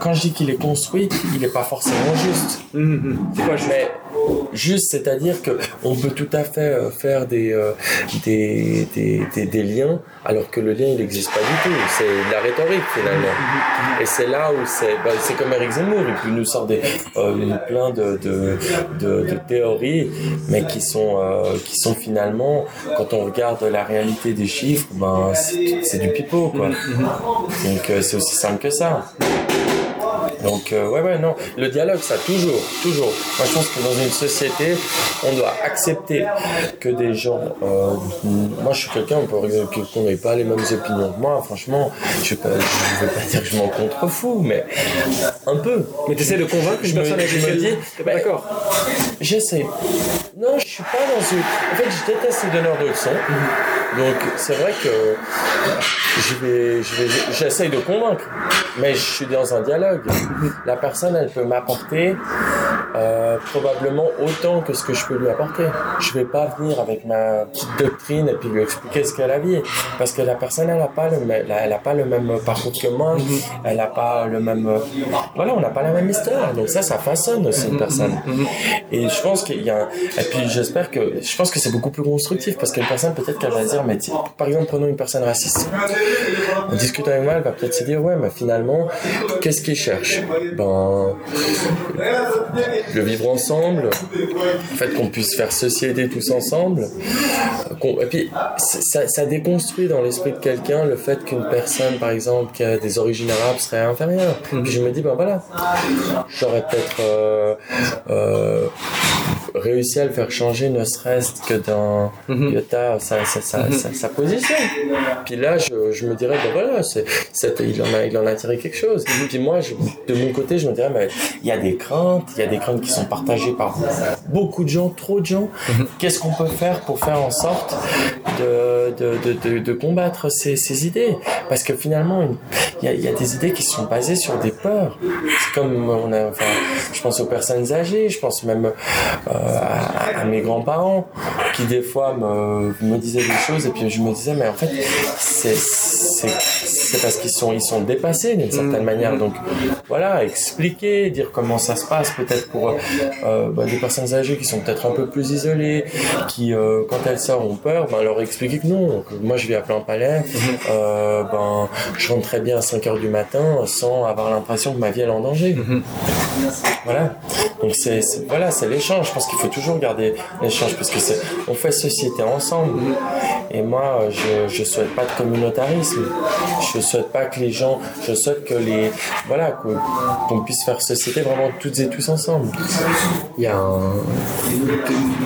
quand je dis qu'il est construit, il n'est pas forcément juste. Mhm, mhm. C'est quoi juste mais, juste, c'est-à-dire que on peut tout à fait euh, faire des, euh, des, des, des, des liens alors que le lien il n'existe pas du tout. C'est de la rhétorique finalement. Et c'est là où c'est, bah, c'est comme Eric Zemmour, il nous sort des, euh, plein de, de, de, de, théories, mais qui sont, euh, qui sont finalement, quand on regarde la réalité des chiffres, ben c'est, du pipeau quoi. Donc euh, c'est aussi simple que ça. Donc, euh, ouais, ouais, non. Le dialogue, ça, toujours, toujours. Moi, je pense que dans une société, on doit accepter que des gens. Euh, moi, je suis quelqu'un, qu'on n'ait pas les mêmes opinions que moi. Franchement, je ne vais, pas dire que je m'en contrefous, mais un peu. Mais tu essaies de convaincre une personne avec laquelle tu pas d'accord J'essaie. Non, je suis pas dans une. En fait, je déteste les donneurs de leçons. Donc, c'est vrai que je vais, je vais, j'essaye de convaincre, mais je suis dans un dialogue. La personne, elle peut m'apporter euh, probablement autant que ce que je peux lui apporter. Je vais pas venir avec ma petite doctrine et puis lui expliquer ce qu'elle a vu, parce que la personne, elle a pas le, elle a pas le même parcours que moi, elle a pas le même, voilà, on n'a pas la même histoire. Donc ça, ça façonne aussi une personne. Et je pense qu'il y a, et puis j'espère que, je pense que c'est beaucoup plus constructif parce qu'une personne peut-être qu'elle va dire, mais par exemple, prenons une personne raciste. On discute avec moi, elle va peut-être se dire, ouais, mais finalement, qu'est-ce qu'il cherche Ben, le vivre ensemble, le fait qu'on puisse faire société tous ensemble. Et puis, ça, ça déconstruit dans l'esprit de quelqu'un le fait qu'une personne, par exemple, qui a des origines arabes serait inférieure. Puis je me dis, ben voilà, j'aurais peut-être euh, euh, réussi à le faire changer, ne serait-ce que dans mm sa, sa, sa, sa, position. Puis là, je, je me dirais, ben voilà, c'est, il, en a, il en a tiré quelque chose. Puis moi, je, de mon côté, je me dirais, mais il y a des craintes, il y a des craintes qui sont partagées par beaucoup de gens, trop de gens. Qu'est-ce qu'on peut faire pour faire en sorte de, de, de, de, combattre ces, ces, idées? Parce que finalement, il y, a, il y a des idées qui sont basées sur des peurs. C'est comme, on a, enfin, je pense aux personnes âgées, je pense même euh, à, mes grands-parents qui des fois me, me disaient des choses et puis je me disais, mais en fait, c'est c'est parce qu'ils sont ils sont dépassés d'une certaine mmh. manière donc voilà expliquer dire comment ça se passe peut-être pour euh, bah, des personnes âgées qui sont peut-être un peu plus isolées qui euh, quand elles sortent ont peur ben leur expliquer que non. Que moi je vis à plein palais. Mmh. euh, ben je rentre très bien à 5 heures du matin sans avoir l'impression que ma vie est en danger. Mmh. voilà. Donc c'est voilà c'est l'échange. Je pense qu'il faut toujours garder l'échange parce que c'est on fait société ensemble et moi je je souhaite pas de communautarisme je souhaite pas que les gens, je souhaite que les, voilà, qu'on puisse faire société vraiment toutes et tous ensemble. Il y a un,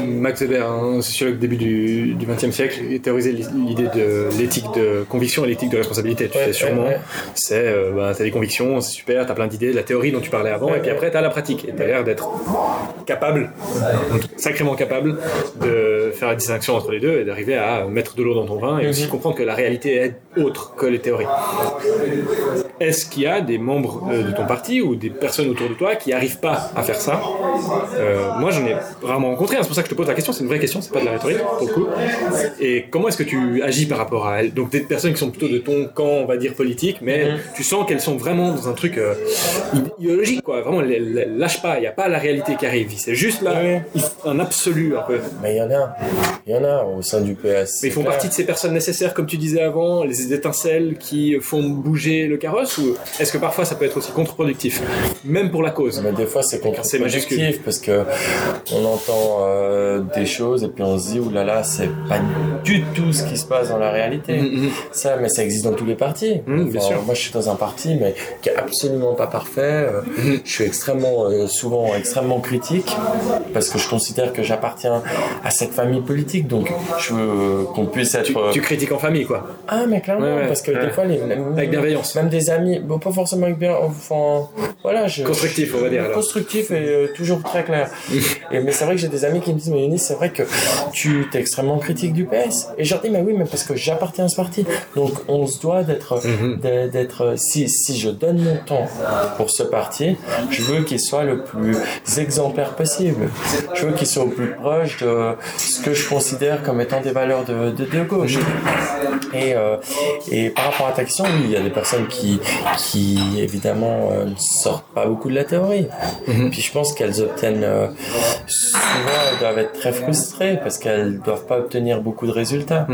Max Weber, un sociologue début du XXe siècle, théorisé l'idée de l'éthique de conviction et l'éthique de responsabilité. Tu sais sûrement, c'est, euh, bah, t'as des convictions, c'est super, t'as plein d'idées, la théorie dont tu parlais avant, et puis après t'as la pratique. Et t'as l'air d'être capable, sacrément capable, de faire la distinction entre les deux et d'arriver à mettre de l'eau dans ton vin et aussi mhm. comprendre que la réalité est autre que les théories. Est-ce qu'il y a des membres euh, de ton parti ou des personnes autour de toi qui n'arrivent pas à faire ça? Euh, Moi, j'en ai vraiment rencontré. Hein, c'est pour ça que je te pose la question. C'est une vraie question. C'est pas de la rhétorique pour le coup. Et comment est-ce que tu agis par rapport à elles? Donc des personnes qui sont plutôt de ton camp, on va dire politique, mais mm-hmm. tu sens qu'elles sont vraiment dans un truc euh, idéologique, quoi. Vraiment, elles, lâchent pas. Il n'y a pas la réalité qui arrive. C'est juste là un absolu un peu. Mais il y en a. Il y en a au sein du PS. Mais ils font partie de ces personnes nécessaires, comme tu disais avant, les étincelles qui font bouger le carrosse ou est-ce que parfois ça peut être aussi contre-productif même pour la cause? Mais des fois c'est contre-productif parce que on entend euh, des choses et puis on se dit oulala là là, c'est pas du tout ce qui se passe dans la réalité. Mm, mm. ça mais ça existe dans tous les partis. Mm, bien sûr. moi je suis dans un parti mais qui est absolument pas parfait euh, je suis extrêmement euh, souvent extrêmement critique parce que je considère que j'appartiens à cette famille politique donc je veux qu'on puisse être tu, critiques en famille quoi ah mais clairement parce que des fois les avec bienveillance. Même des amis, bon, pas forcément avec bien, enfin, voilà, je, constructif, on va dire. Alors. Constructif et euh, toujours très clair. et mais c'est vrai que j'ai des amis qui me disent, mais Yunis, c'est vrai que tu es extrêmement critique du PS. Et je leur dis, mais oui, mais parce que j'appartiens à ce parti. Donc on se doit d'être, mhm. d'être, si si je donne mon temps pour ce parti, je veux qu'il soit le plus exemplaire possible. Je veux qu'il soit au plus proche de ce que je considère comme étant des valeurs de, de, de gauche. Et, euh, et par rapport à ta question, oui, il y a des personnes qui, qui évidemment, euh, ne sortent pas beaucoup de la théorie. Puis je pense qu'elles obtiennent, euh, souvent, elles doivent être très frustrées parce qu'elles doivent pas obtenir beaucoup de résultats.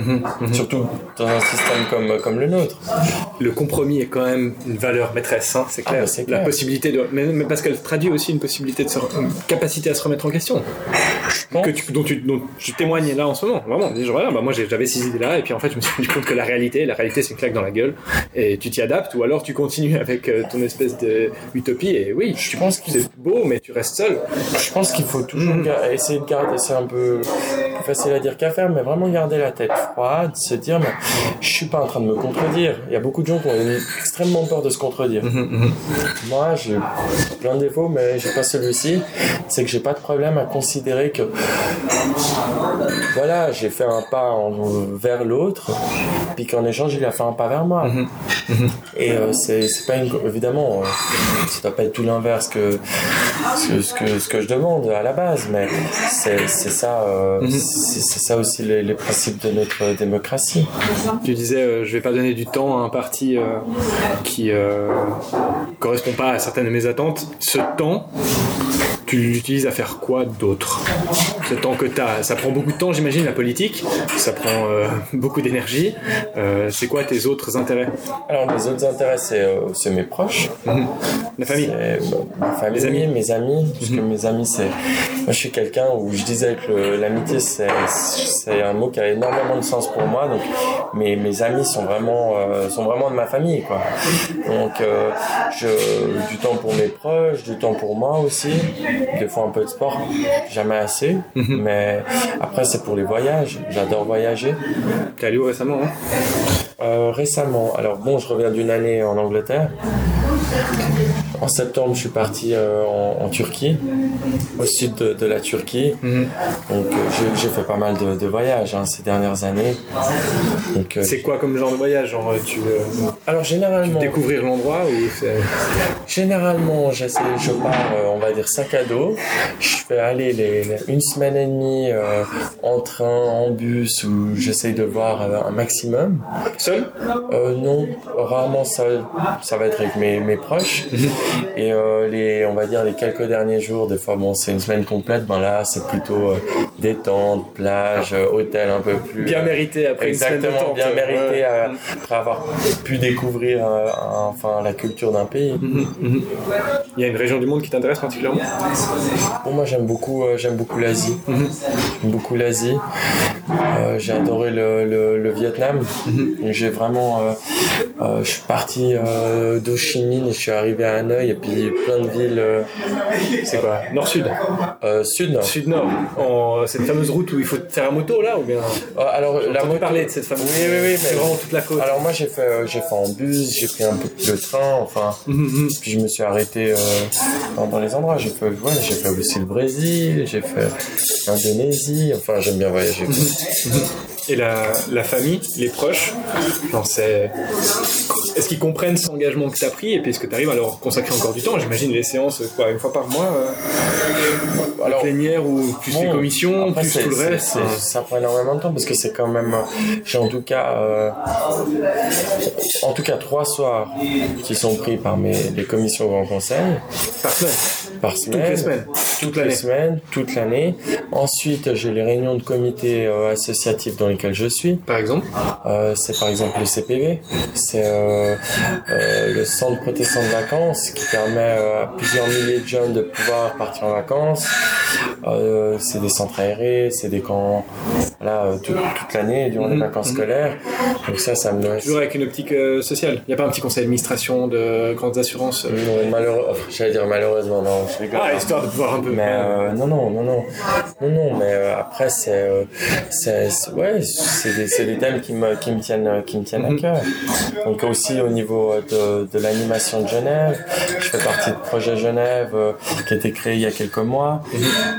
Surtout dans un système comme, comme le nôtre. Le compromis est quand même une valeur maîtresse, hein, c'est Ah, clair. La possibilité de, mais, mais parce qu'elle traduit aussi une possibilité de se, une capacité à se remettre en question. pense. Que tu, dont, tu, dont tu témoignes là en ce moment, vraiment. Je dis, voilà, bah, moi j'ai- j'avais ces idées-là, et puis en fait je me suis rendu compte que la réalité, la réalité c'est une claque dans la gueule, et tu t'y adaptes, ou alors tu continues avec euh, ton espèce de utopie, et oui, Je pense qu'il c'est beau, mais tu restes seul. Je pense qu'il faut toujours ga- essayer de garder, c'est un peu plus facile à dire qu'à faire, mais vraiment garder la tête froide, se dire, mais je suis pas en train de me contredire. Il y a beaucoup de gens qui ont extrêmement peur de se contredire. Moi, j'ai plein de défauts, mais j'ai pas celui-ci. C'est que j'ai pas de problème à considérer que, voilà, j'ai fait un pas en- vers l'autre, puis qu'en échange, il a fait un pas vers moi. Et euh, c'est pas une, évidemment, euh, ça doit pas être tout l'inverse que ce, ce que ce que je demande à la base, mais c'est ça, euh, c'est c'est ça aussi les, les principes de notre démocratie. Tu disais, je vais pas donner du temps à un parti qui correspond pas à certaines de mes attentes. Ce temps, tu l'utilises à faire quoi d'autre? Ce temps que tu as, ça prend beaucoup de temps, j'imagine, la politique. Ça prend euh, beaucoup d'énergie. Euh, c'est quoi tes autres intérêts? Alors les autres intérêts, c'est euh, mes proches, La famille. C'est bah, ma famille, Les amis. mes amis, parce que mes amis, c'est moi je suis quelqu'un où je disais que l'amitié c'est un mot qui a énormément de sens pour moi, donc mes mes amis sont vraiment sont vraiment de ma famille quoi. Donc je du temps pour mes proches, du temps pour moi aussi, des fois un peu de sport, jamais assez, mais après c'est pour les voyages, j'adore voyager. T'es allé où récemment hein? Euh, récemment, alors bon, je reviens d'une année en Angleterre. En septembre, je suis parti euh, en, en Turquie, au sud de, de la Turquie. Mhm. Donc, euh, j'ai- fait pas mal de, de voyages hein, ces dernières années. Donc, euh, C'est quoi comme genre de voyage Genre, tu veux alors généralement, découvrir l'endroit ou c'est... généralement, j'essaie, je pars, euh, on va dire sac à dos. Je fais aller les, les- une semaine et demie euh, en train, en bus, où j'essaye de voir euh, un maximum. Seul? Euh, non, rarement seul. Ça va être avec mes, mes proches. Et euh, les, on va dire les quelques derniers jours, des fois, bon, c'est une semaine complète. Ben là, c'est plutôt euh, détente, plage, euh, hôtel un peu plus. Bien mérité après une semaine de Exactement, bien mérité après avoir pu découvrir un- enfin la culture d'un pays. Il y a une région du monde qui t'intéresse particulièrement? Bon, moi j'aime beaucoup, j'aime beaucoup l'Asie. J'aime beaucoup l'Asie. J'ai adoré le, le, le Vietnam. J'ai vraiment, euh, je suis parti euh, d'Ho Chi Minh et je suis arrivé à Hanoï et puis plein de villes euh, C'est quoi? Nord-sud euh, sud. Sud-nord. En cette fameuse route où il faut faire à moto là ou bien? Euh, alors la entendu moto. parler de cette fameuse Oui, oui, oui. C'est mais- vraiment toute la côte. Alors moi j'ai fait, euh, j'ai fait en bus, j'ai pris un peu le train, enfin. Mhm, Puis je me suis arrêté euh, dans, dans les endroits. J'ai fait, ouais, j'ai fait aussi le Brésil, j'ai fait l'Indonésie. Enfin, j'aime bien voyager. quoi. Et la, la famille, les proches, c'est... Est-ce qu'ils comprennent cet engagement que tu as pris et puis est-ce que tu arrives à leur consacrer encore du temps? J'imagine les séances, quoi, une fois par mois, euh, Alors, plénière ou plus les commissions, après, plus tout le reste. ça prend énormément de temps parce que c'est quand même. J'ai en tout cas, euh, en tout cas trois soirs qui sont pris par mes les commissions au Grand Conseil Par semaine, par semaine. toutes les semaines, toute toutes les l'année. semaines, toute l'année. Ensuite, j'ai les réunions de comités euh, associatifs dans lesquels je suis. Par exemple Euh, c'est par exemple le CPV, c'est euh, le centre protestant de vacances qui permet à plusieurs milliers de jeunes de pouvoir partir en vacances. C'est des centres aérés, c'est des camps voilà, euh, toute, l'année durant les Mhm, vacances mhm. scolaires. Donc ça, ça me Toujours avec une optique sociale. Il n'y a pas un petit conseil d'administration de grandes assurances Non, malheureux, j'allais dire malheureusement, non, je rigole. Ah, histoire de pouvoir un peu... Mais euh, non, non, non, non, non, non. Mais euh, après, c'est, euh, c'est, c'est- ouais, c'est des, des thèmes qui me, qui me tiennent, qui me tiennent Mhm. à cœur. Donc aussi au niveau de, de l'animation de Genève, je fais partie de projet Genève qui a été créé il y a quelques mois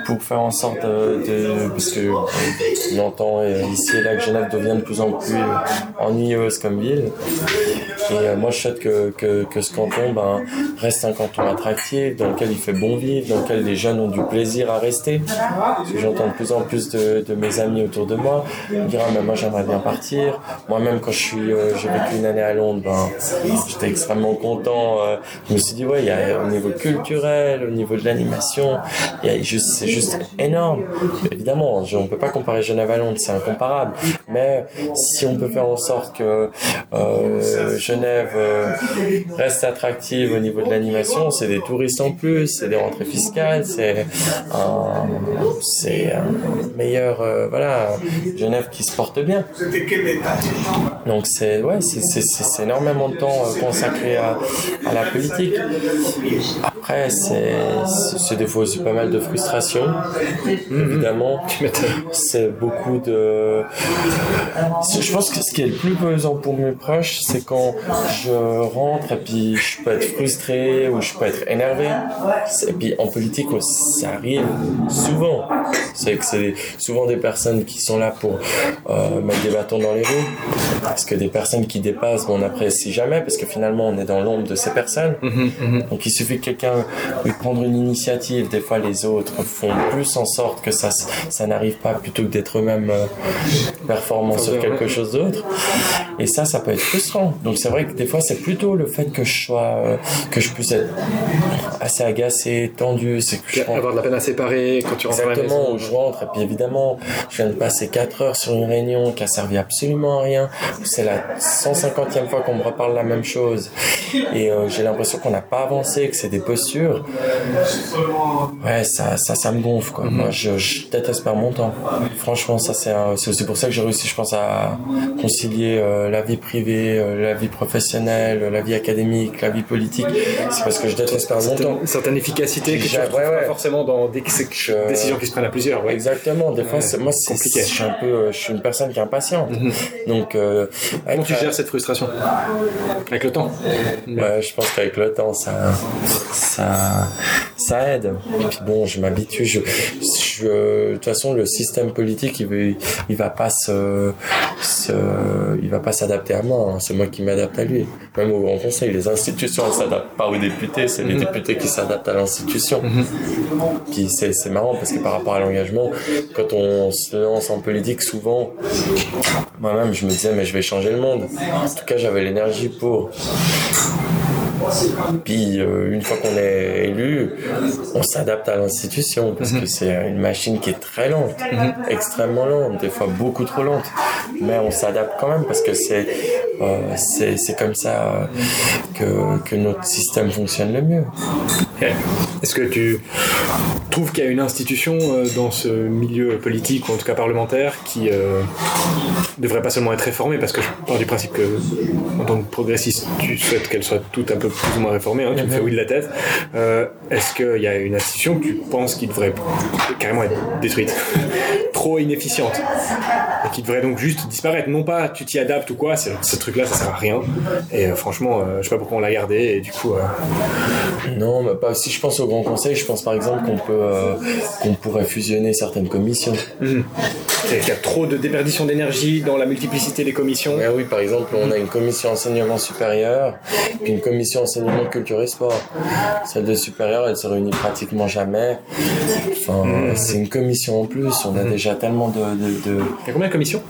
pour faire en sorte de, parce que on entend ici et là que Genève devient de plus en plus ennuyeuse comme ville. Et moi, je souhaite que, que, que ce canton ben, reste un canton attractif, dans lequel il fait beau bon vivre, dans lequel les jeunes ont du plaisir à rester. J'entends de plus en plus de, mes amis autour de moi me dire ah, mais moi j'aimerais bien partir. Moi-même quand je suis, euh, j'ai vécu une année à Londres, ben, j'étais extrêmement content. Euh, je me suis dit ouais, au niveau culturel, au niveau de l'animation, c'est juste énorme. Évidemment, on peut pas comparer Genève à Londres, c'est incomparable. Mais si on peut faire en sorte que euh, Genève reste attractive au niveau de l'animation, c'est des touristes en plus, c'est des rentrées fiscales, c'est un, c'est un meilleur, euh, voilà, Genève qui se porte bien. Donc c'est ouais, c'est énormément de temps consacré à, à la politique. Après, c'est des fois aussi pas mal de frustration, mhm. évidemment. C'est beaucoup de. Je pense que ce qui est le plus pesant pour mes proches, c'est quand je rentre et puis je peux être frustré ou je peux être énervé. Et puis en politique, ça arrive souvent. C'est que c'est souvent des personnes qui sont là pour euh, mettre des bâtons dans les roues. Parce que des personnes qui dépassent, bon, on n'apprécie jamais parce que finalement on est dans l'ombre de ces personnes. Mhm, mhm. Donc il suffit que quelqu'un prendre une initiative. Des fois les autres font plus en sorte que ça, ça n'arrive pas plutôt que d'être eux-mêmes euh, performants sur quelque chose d'autre. Et ça, ça peut être frustrant. Donc c'est vrai que des fois c'est plutôt le fait que je sois, euh, que je puisse être assez agacé, tendu. C'est que je avoir de la peine à séparer quand tu rentres Exactement, où je rentre et puis évidemment je viens de passer 4 heures sur une réunion qui a servi absolument à rien. C'est la 150e fois qu'on me reparle la même chose et euh, j'ai l'impression qu'on n'a pas avancé, que c'est des postures. Ouais, ça, ça, ça me gonfle, quoi. Moi, je, je, déteste perdre mon temps. Franchement, ça, c'est, c'est aussi pour ça que j'ai réussi, je pense, à concilier euh, la vie privée, euh, la vie professionnelle, la vie académique, la vie politique. C'est parce que je déteste perdre mon temps. Une certaine efficacité que tu ouais, pas forcément dans des décisions qui se prennent à plusieurs. Ouais. Exactement. Des fois, moi, c'est compliqué. Je suis un peu, je suis une personne qui est impatiente. Mhm. Donc, euh, comment tu gères cette frustration avec le temps Ouais, je pense qu'avec le temps, ça, ça, ça aide. Et puis bon, je m'habitue. Je, je, de toute façon, le système politique, il, veut, il va pas se, se il va pas s'adapter à moi. Hein. C'est moi qui m'adapte à lui. Même au Grand Conseil, les institutions, elles s'adaptent pas aux députés. C'est les mhm. députés qui s'adaptent à l'institution. Mhm. Puis c'est, marrant parce que par rapport à l'engagement, quand on se lance en politique, souvent, moi-même, je me disais, mais je vais changer le monde. En tout cas, j'avais l'énergie pour. Puis euh, une fois qu'on est élu, on s'adapte à l'institution parce que mhm. c'est une machine qui est très lente, mhm. extrêmement lente, des fois beaucoup trop lente. Mais on s'adapte quand même parce que c'est euh, c'est comme ça que, que notre système fonctionne le mieux. Est-ce que tu trouves qu'il y a une institution euh, dans ce milieu politique, ou en tout cas parlementaire, qui euh, devrait pas seulement être réformée, parce que je pars du principe que, en tant que progressiste, tu souhaites qu'elle soit toute un peu plus ou moins réformée, hein, tu me fais oui de la tête. Euh, est-ce qu'il y a une institution que tu penses qui devrait carrément être détruite Trop inefficiente et qui devrait donc juste disparaître? Non pas tu t'y adaptes ou quoi, ce truc-là ça sert à rien. Et franchement, je sais pas pourquoi on l'a gardé, et du coup. Non, mais pas, si je pense au Grand Conseil, je pense par exemple qu'on peut euh, qu'on pourrait fusionner certaines commissions. Mmh. Il y a trop de déperdition d'énergie dans la multiplicité des commissions. oui, par exemple, on a une commission enseignement supérieur, puis une commission enseignement culture et sport. Celle de supérieur, elle se réunit pratiquement jamais. Enfin, mmh. c'est une commission en plus. On a mmh. déjà tellement de, de, Il y a combien de commissions?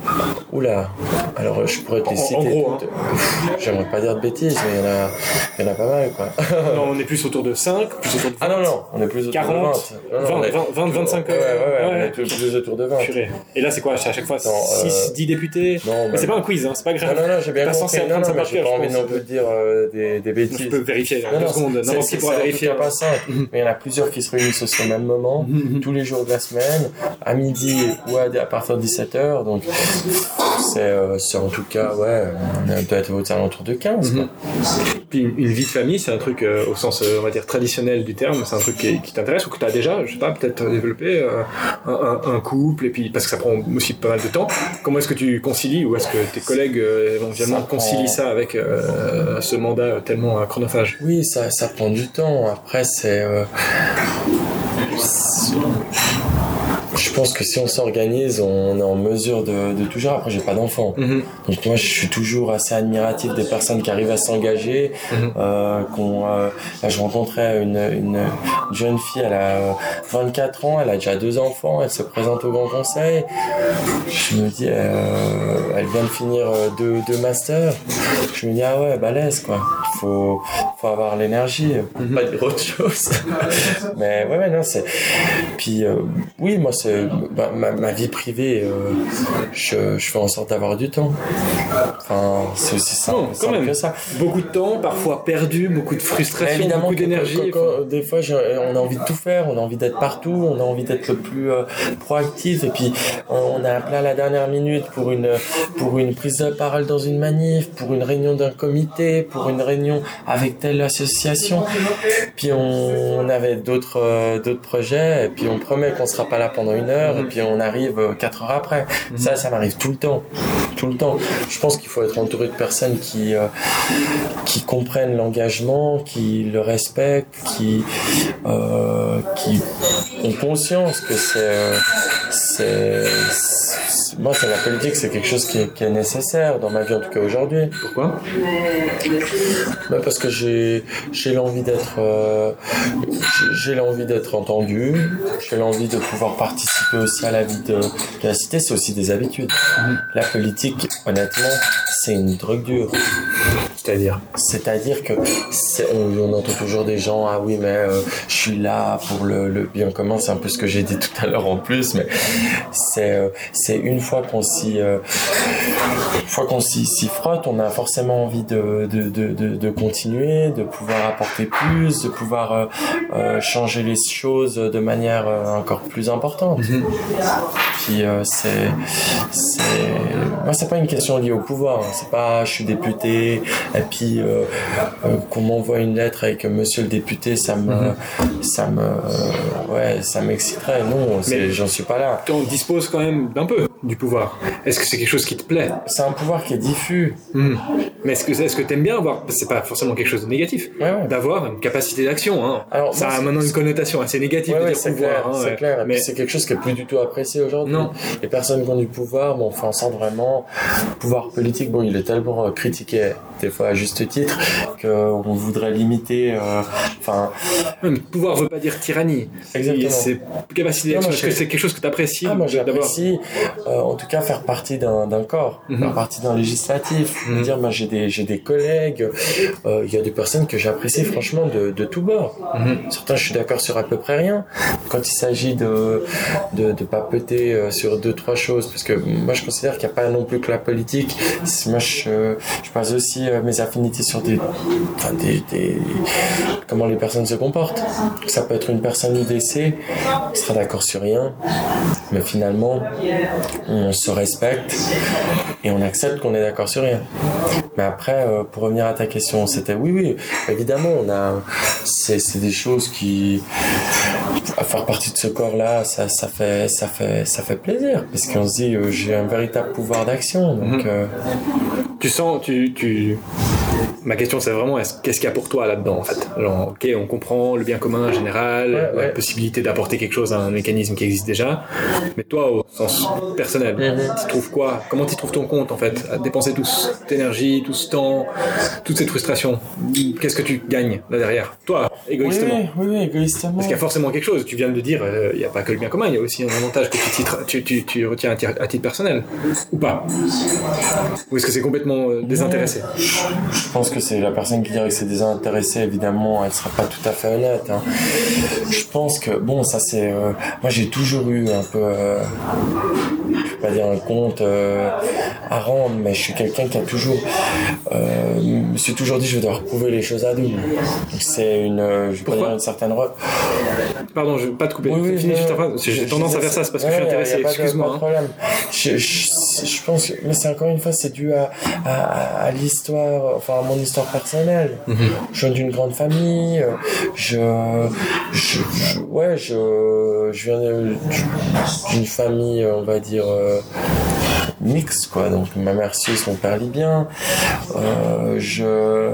Oula. Alors, je pourrais te les citer. En, gros, hein. J'aimerais pas dire de bêtises, mais il y en a, il y en a pas mal, quoi. non, on est plus autour de 5, plus autour de 20. Ah non, non, on est plus autour 40, de 20. 20, 20, 25. Ouais, ouais, ouais, on est plus autour de 20. Et là, c'est quoi à chaque fois 6, 10 euh, députés Non, mais c'est pas un quiz, hein, c'est pas grave. Non, non, j'ai bien compris. Non, non, mais j'ai pas envie non plus de dire euh, des, des bêtises. Je peux vérifier, non, deux secondes, n'importe qui pourra vérifier. pas simple, mais il y en a plusieurs qui se réunissent au même moment, tous les jours de la semaine, à midi ou à partir de 17h, donc euh, c'est en tout cas, ouais, on doit être aux alentours de 15. Mhm. Puis une vie de famille, c'est un truc au sens, on va dire, traditionnel du terme, c'est un truc qui, qui t'intéresse ou que tu as déjà, je sais pas, peut-être développé un, un, un couple, et puis parce que ça prend aussi pas mal de temps. Comment est-ce que tu concilies ou est-ce que tes collègues euh, éventuellement concilient ça avec euh, ce mandat tellement chronophage? Oui, ça, ça prend du temps. Après, c'est. Euh, je pense que si on s'organise, on est en mesure de, de toujours. Après, j'ai pas d'enfant, Mhm. donc moi, je suis toujours assez admiratif des personnes qui arrivent à s'engager. Euh, qu'on, euh, là, je rencontrais une, une jeune fille, elle a euh, 24 ans, elle a déjà deux enfants, elle se présente au Grand Conseil. Je me dis, euh, elle vient de finir euh, deux, deux masters. Je me dis, ah ouais, balèze, quoi. Faut, faut avoir l'énergie, Mhm. pas dire autre chose. Mais ouais, ouais, non, c'est. Puis, euh, oui, moi, c'est bah, ma, ma vie privée, euh, je, je fais en sorte d'avoir du temps. Enfin, c'est aussi simple, Non, quand simple même. que ça. Beaucoup de temps, parfois perdu, beaucoup de frustration, Évidemment, beaucoup d'énergie. des fois, on a envie de tout faire, on a envie d'être partout, on a envie d'être le plus euh, proactif. Et puis, on on a appelé à la dernière minute pour une pour une prise de parole dans une manif, pour une réunion d'un comité, pour une réunion avec telle association. Puis on, on avait d'autres euh, d'autres projets. Et puis on promet qu'on sera pas là pendant une heure. Et puis on arrive euh, quatre heures après. Ça, ça m'arrive tout le temps, tout le temps. Je pense qu'il faut être entouré de personnes qui euh, qui comprennent l'engagement, qui le respectent, qui, euh, qui ont conscience que c'est, euh, c'est, moi, c'est la politique, c'est quelque chose qui est, qui est nécessaire dans ma vie, en tout cas aujourd'hui. Pourquoi? Bah, parce que j'ai, j'ai l'envie d'être, euh, j'ai- l'envie d'être entendu, j'ai l'envie de pouvoir participer aussi à la vie de, de la cité, c'est aussi des habitudes. La politique, honnêtement, c'est une drogue dure. C'est-à-dire C'est-à-dire que on, on entend toujours des gens ah oui mais euh, je suis là pour le, le bien commun. C'est un peu ce que j'ai dit tout à l'heure en plus mais c'est euh, c'est une fois qu'on s'y euh, fois qu'on s'y frotte on a forcément envie de de, de, de de continuer de pouvoir apporter plus de pouvoir euh, changer les choses de manière encore plus importante. Puis euh, c'est c'est moi c'est pas une question liée au pouvoir hein. c'est pas je suis député et puis euh, euh, qu'on m'envoie une lettre avec monsieur le député ça me ça me euh, ouais ça m'exciterait. Non j'en suis pas là. on dispose quand même d'un peu du pouvoir. Est-ce que c'est quelque chose qui te plaît? C'est un pouvoir qui est diffus Hmm. Mais est-ce que est-ce que t'aimes bien avoir C'est pas forcément quelque chose de négatif. ouais, ouais. D'avoir une capacité d'action. Hein. Alors, Ça moi, a maintenant une connotation assez négative Ouais, de dire pouvoir. clair, hein, c'est clair. Mais c'est quelque chose qui est plus du tout apprécié aujourd'hui. Non. Les personnes qui ont du pouvoir, bon, on fait en sorte vraiment, le pouvoir politique, bon, il est tellement euh, critiqué, des fois à juste titre, qu'on voudrait limiter, euh, enfin, même pouvoir veut pas dire tyrannie. Exactement. C'est capacité d'action. Est-ce que c'est quelque chose que t'apprécies Ah, moi j'apprécie, euh, en tout cas, faire partie d'un corps, Mhm. faire partie d'un législatif. Mhm. Dire, moi j'ai des, j'ai des collègues, euh, il y a des personnes que j'apprécie franchement de, de tout bord. Mhm. Certains, je suis d'accord sur à peu près rien. Quand il s'agit de, de, de papeter euh, sur deux, trois choses, parce que moi je considère qu'il n'y a pas non plus que la politique. Moi je, je base aussi euh, mes affinités sur des, enfin, des, des, comment les personnes se comportent. Ça peut être une personne UDC, qui sera d'accord sur rien, mais finalement, on se respecte et on accepte qu'on est d'accord sur rien. Mais après, euh, pour revenir à ta question, c'était oui, oui, évidemment, on a, c'est, des choses qui, à faire partie de ce corps-là, ça, ça fait, ça fait, ça fait plaisir parce qu'on se dit, euh, j'ai un véritable pouvoir d'action, donc. Mhm. euh, Tu sens, tu, tu... Ma question, c'est vraiment, est-ce- qu'est-ce qu'il y a pour toi là-dedans, en fait? Genre, ok, on comprend le bien commun général, Ouais, la possibilité d'apporter quelque chose à un mécanisme qui existe déjà, mais toi, au sens personnel, tu trouves quoi? Comment tu trouves ton compte, en fait, à dépenser toute cette énergie, tout ce temps, toute cette frustration? Qu'est-ce que tu gagnes là derrière? Toi, égoïstement. Oui, oui, oui, égoïstement. Parce qu'il y a forcément quelque chose. Tu viens de le dire, euh, il n'y a pas que le bien commun, il y a aussi un avantage que tu, titres- tu, tu, tu retiens à, titre personnel. Ou pas. Ou est-ce que c'est complètement euh, désintéressé? Je pense que c'est la personne qui dirait que c'est désintéressé, évidemment, elle sera pas tout à fait honnête. hein. Je pense que, bon, ça c'est... euh, moi j'ai toujours eu un peu... euh, je vais pas dire un compte euh, à rendre, mais je suis quelqu'un qui a toujours... Euh, me suis toujours dit je vais devoir prouver les choses à double. C'est une... je vais pas dire une certaine... Pardon, je vais pas te couper. Oui, oui, Finis mais- juste ta phrase. J'ai je- tendance je à faire ça, c'est parce que ouais, je suis intéressé. pas de- Excuse-moi. Pas hein. problème. Je, je, je pense que, mais c'est encore une fois, c'est dû à, à, à l'histoire, enfin à mon histoire personnelle. Mhm. Je viens d'une grande famille. euh, Je, je, je- ouais, je, je viens d'une famille, on va dire. euh, mixte quoi donc ma mère suisse mon père libyen euh, je,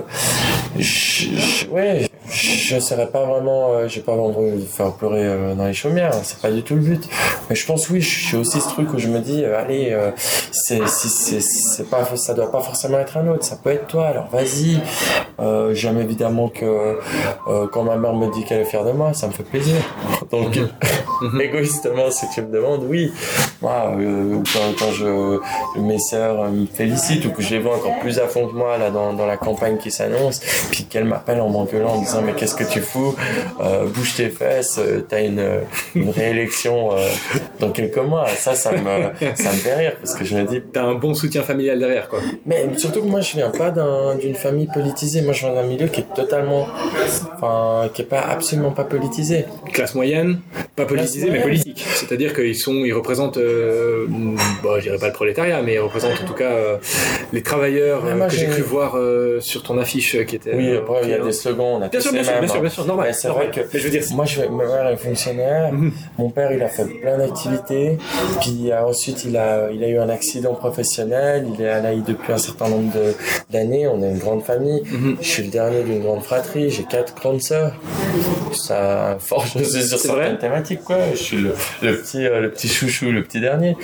je- ouais je je serais pas vraiment, euh, j'ai pas envie de faire pleurer euh, dans les chaumières, c'est pas du tout le but. Mais je pense oui, suis aussi ce truc où je me dis, euh, allez, euh, c'est, si c'est, c'est pas, ça doit pas forcément être un autre, ça peut être toi. Alors vas-y. Euh, j'aime évidemment que euh, quand ma mère me dit qu'elle est fière de moi, ça me fait plaisir. Donc égoïstement, si tu me demandes, oui. Moi, euh, quand, quand je mes sœurs me félicitent ou que je les vois encore plus à fond que moi là dans, dans la campagne qui s'annonce, puis qu'elles m'appellent en m'engueulant en disant mais qu'est-ce que tu fous? Euh, Bouge tes fesses, t'as une, une réélection dans quelques mois. Ça, ça me ça me fait rire parce que je me dis T'as un bon soutien familial derrière, quoi. mais surtout que moi, je viens pas d'un- d'une famille politisée. Moi, je viens d'un milieu qui est totalement, enfin, qui est pas absolument pas politisé. Classe moyenne, pas politisée, mais politique. C'est-à-dire qu'ils sont, ils représentent, euh, bon, je dirais pas le prolétariat, mais ils représentent en tout cas euh, les travailleurs euh, moi, que j'ai cru voir euh, sur ton affiche qui était. Oui, euh, après, il y a des slogans, on a Bien tous sûr, bien sûr, bien sûr, bien sûr, normal. C'est normal. vrai que- Mais je veux dire, Moi, je, ma mère est fonctionnaire. Mhm. Mon père, il a fait plein d'activités. Puis euh, ensuite, il a, il a eu un accident professionnel. Il est à l'AI depuis un certain nombre de- d'années. On est une grande famille. Mhm. Je suis le dernier d'une grande fratrie. J'ai quatre grandes Ça forge aussi sur certaines thématiques, quoi. Je suis le, le petit, euh, le petit chouchou, le petit dernier.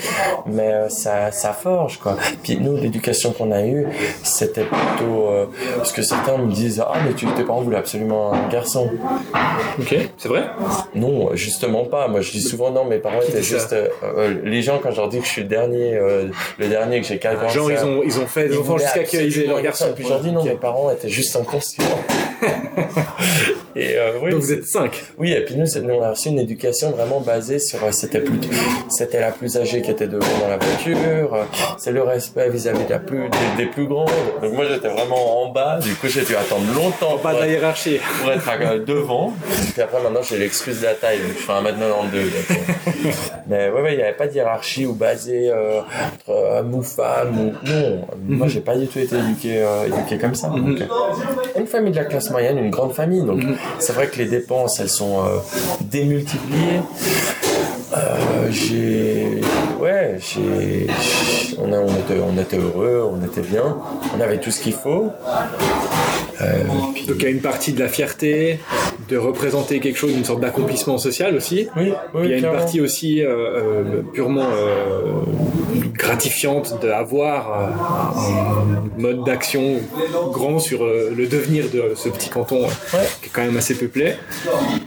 Mais euh, ça, ça forge, quoi. Puis nous, l'éducation qu'on a eue, c'était plutôt, euh, parce que certains me disent, ah, mais tu, tes parents voulaient absolument un garçon. ok, c'est vrai? Non, justement pas. Moi, je dis souvent non. Mes parents étaient juste les gens quand je leur dis que je suis le dernier, le dernier que j'ai quatre grands Genre, ils ont, ils ont fait des enfants jusqu'à qu'ils aient leur garçon. Puis je leur dis non, mes parents étaient juste inconscients. ハハハハ。Et euh, oui, Donc vous êtes 5. oui, et puis nous, on a reçu une éducation vraiment basée sur euh, c'était plus, c'était la plus âgée qui était devant dans la voiture, euh, c'est le respect vis-à-vis de la plus, des, des plus grandes. Donc moi, j'étais vraiment en bas. Du coup, j'ai dû attendre longtemps Pas pour de la hiérarchie. pour être à- devant. Puis après, maintenant, j'ai l'excuse de la taille. donc Je fais un mètre 92. donc, euh. Mais ouais, ouais, il n'y avait pas de hiérarchie ou basé euh, entre homme ou femme. Ou... Non, moi, j'ai pas du tout été éduqué, euh, éduqué comme ça. Donc, euh, une famille de la classe moyenne, une grande famille. Donc, c'est vrai que les dépenses, elles sont euh, démultipliées. Euh, j'ai ouais j'ai on, était heureux on était bien on avait tout ce qu'il faut puis- Donc il y a une partie de la fierté, de représenter quelque chose, une sorte d'accomplissement social aussi. oui, il y a une partie aussi euh, euh, purement euh, gratifiante d'avoir euh, un mode d'action grand sur euh, le devenir de ce petit canton euh, Ouais. qui est quand même assez peuplé.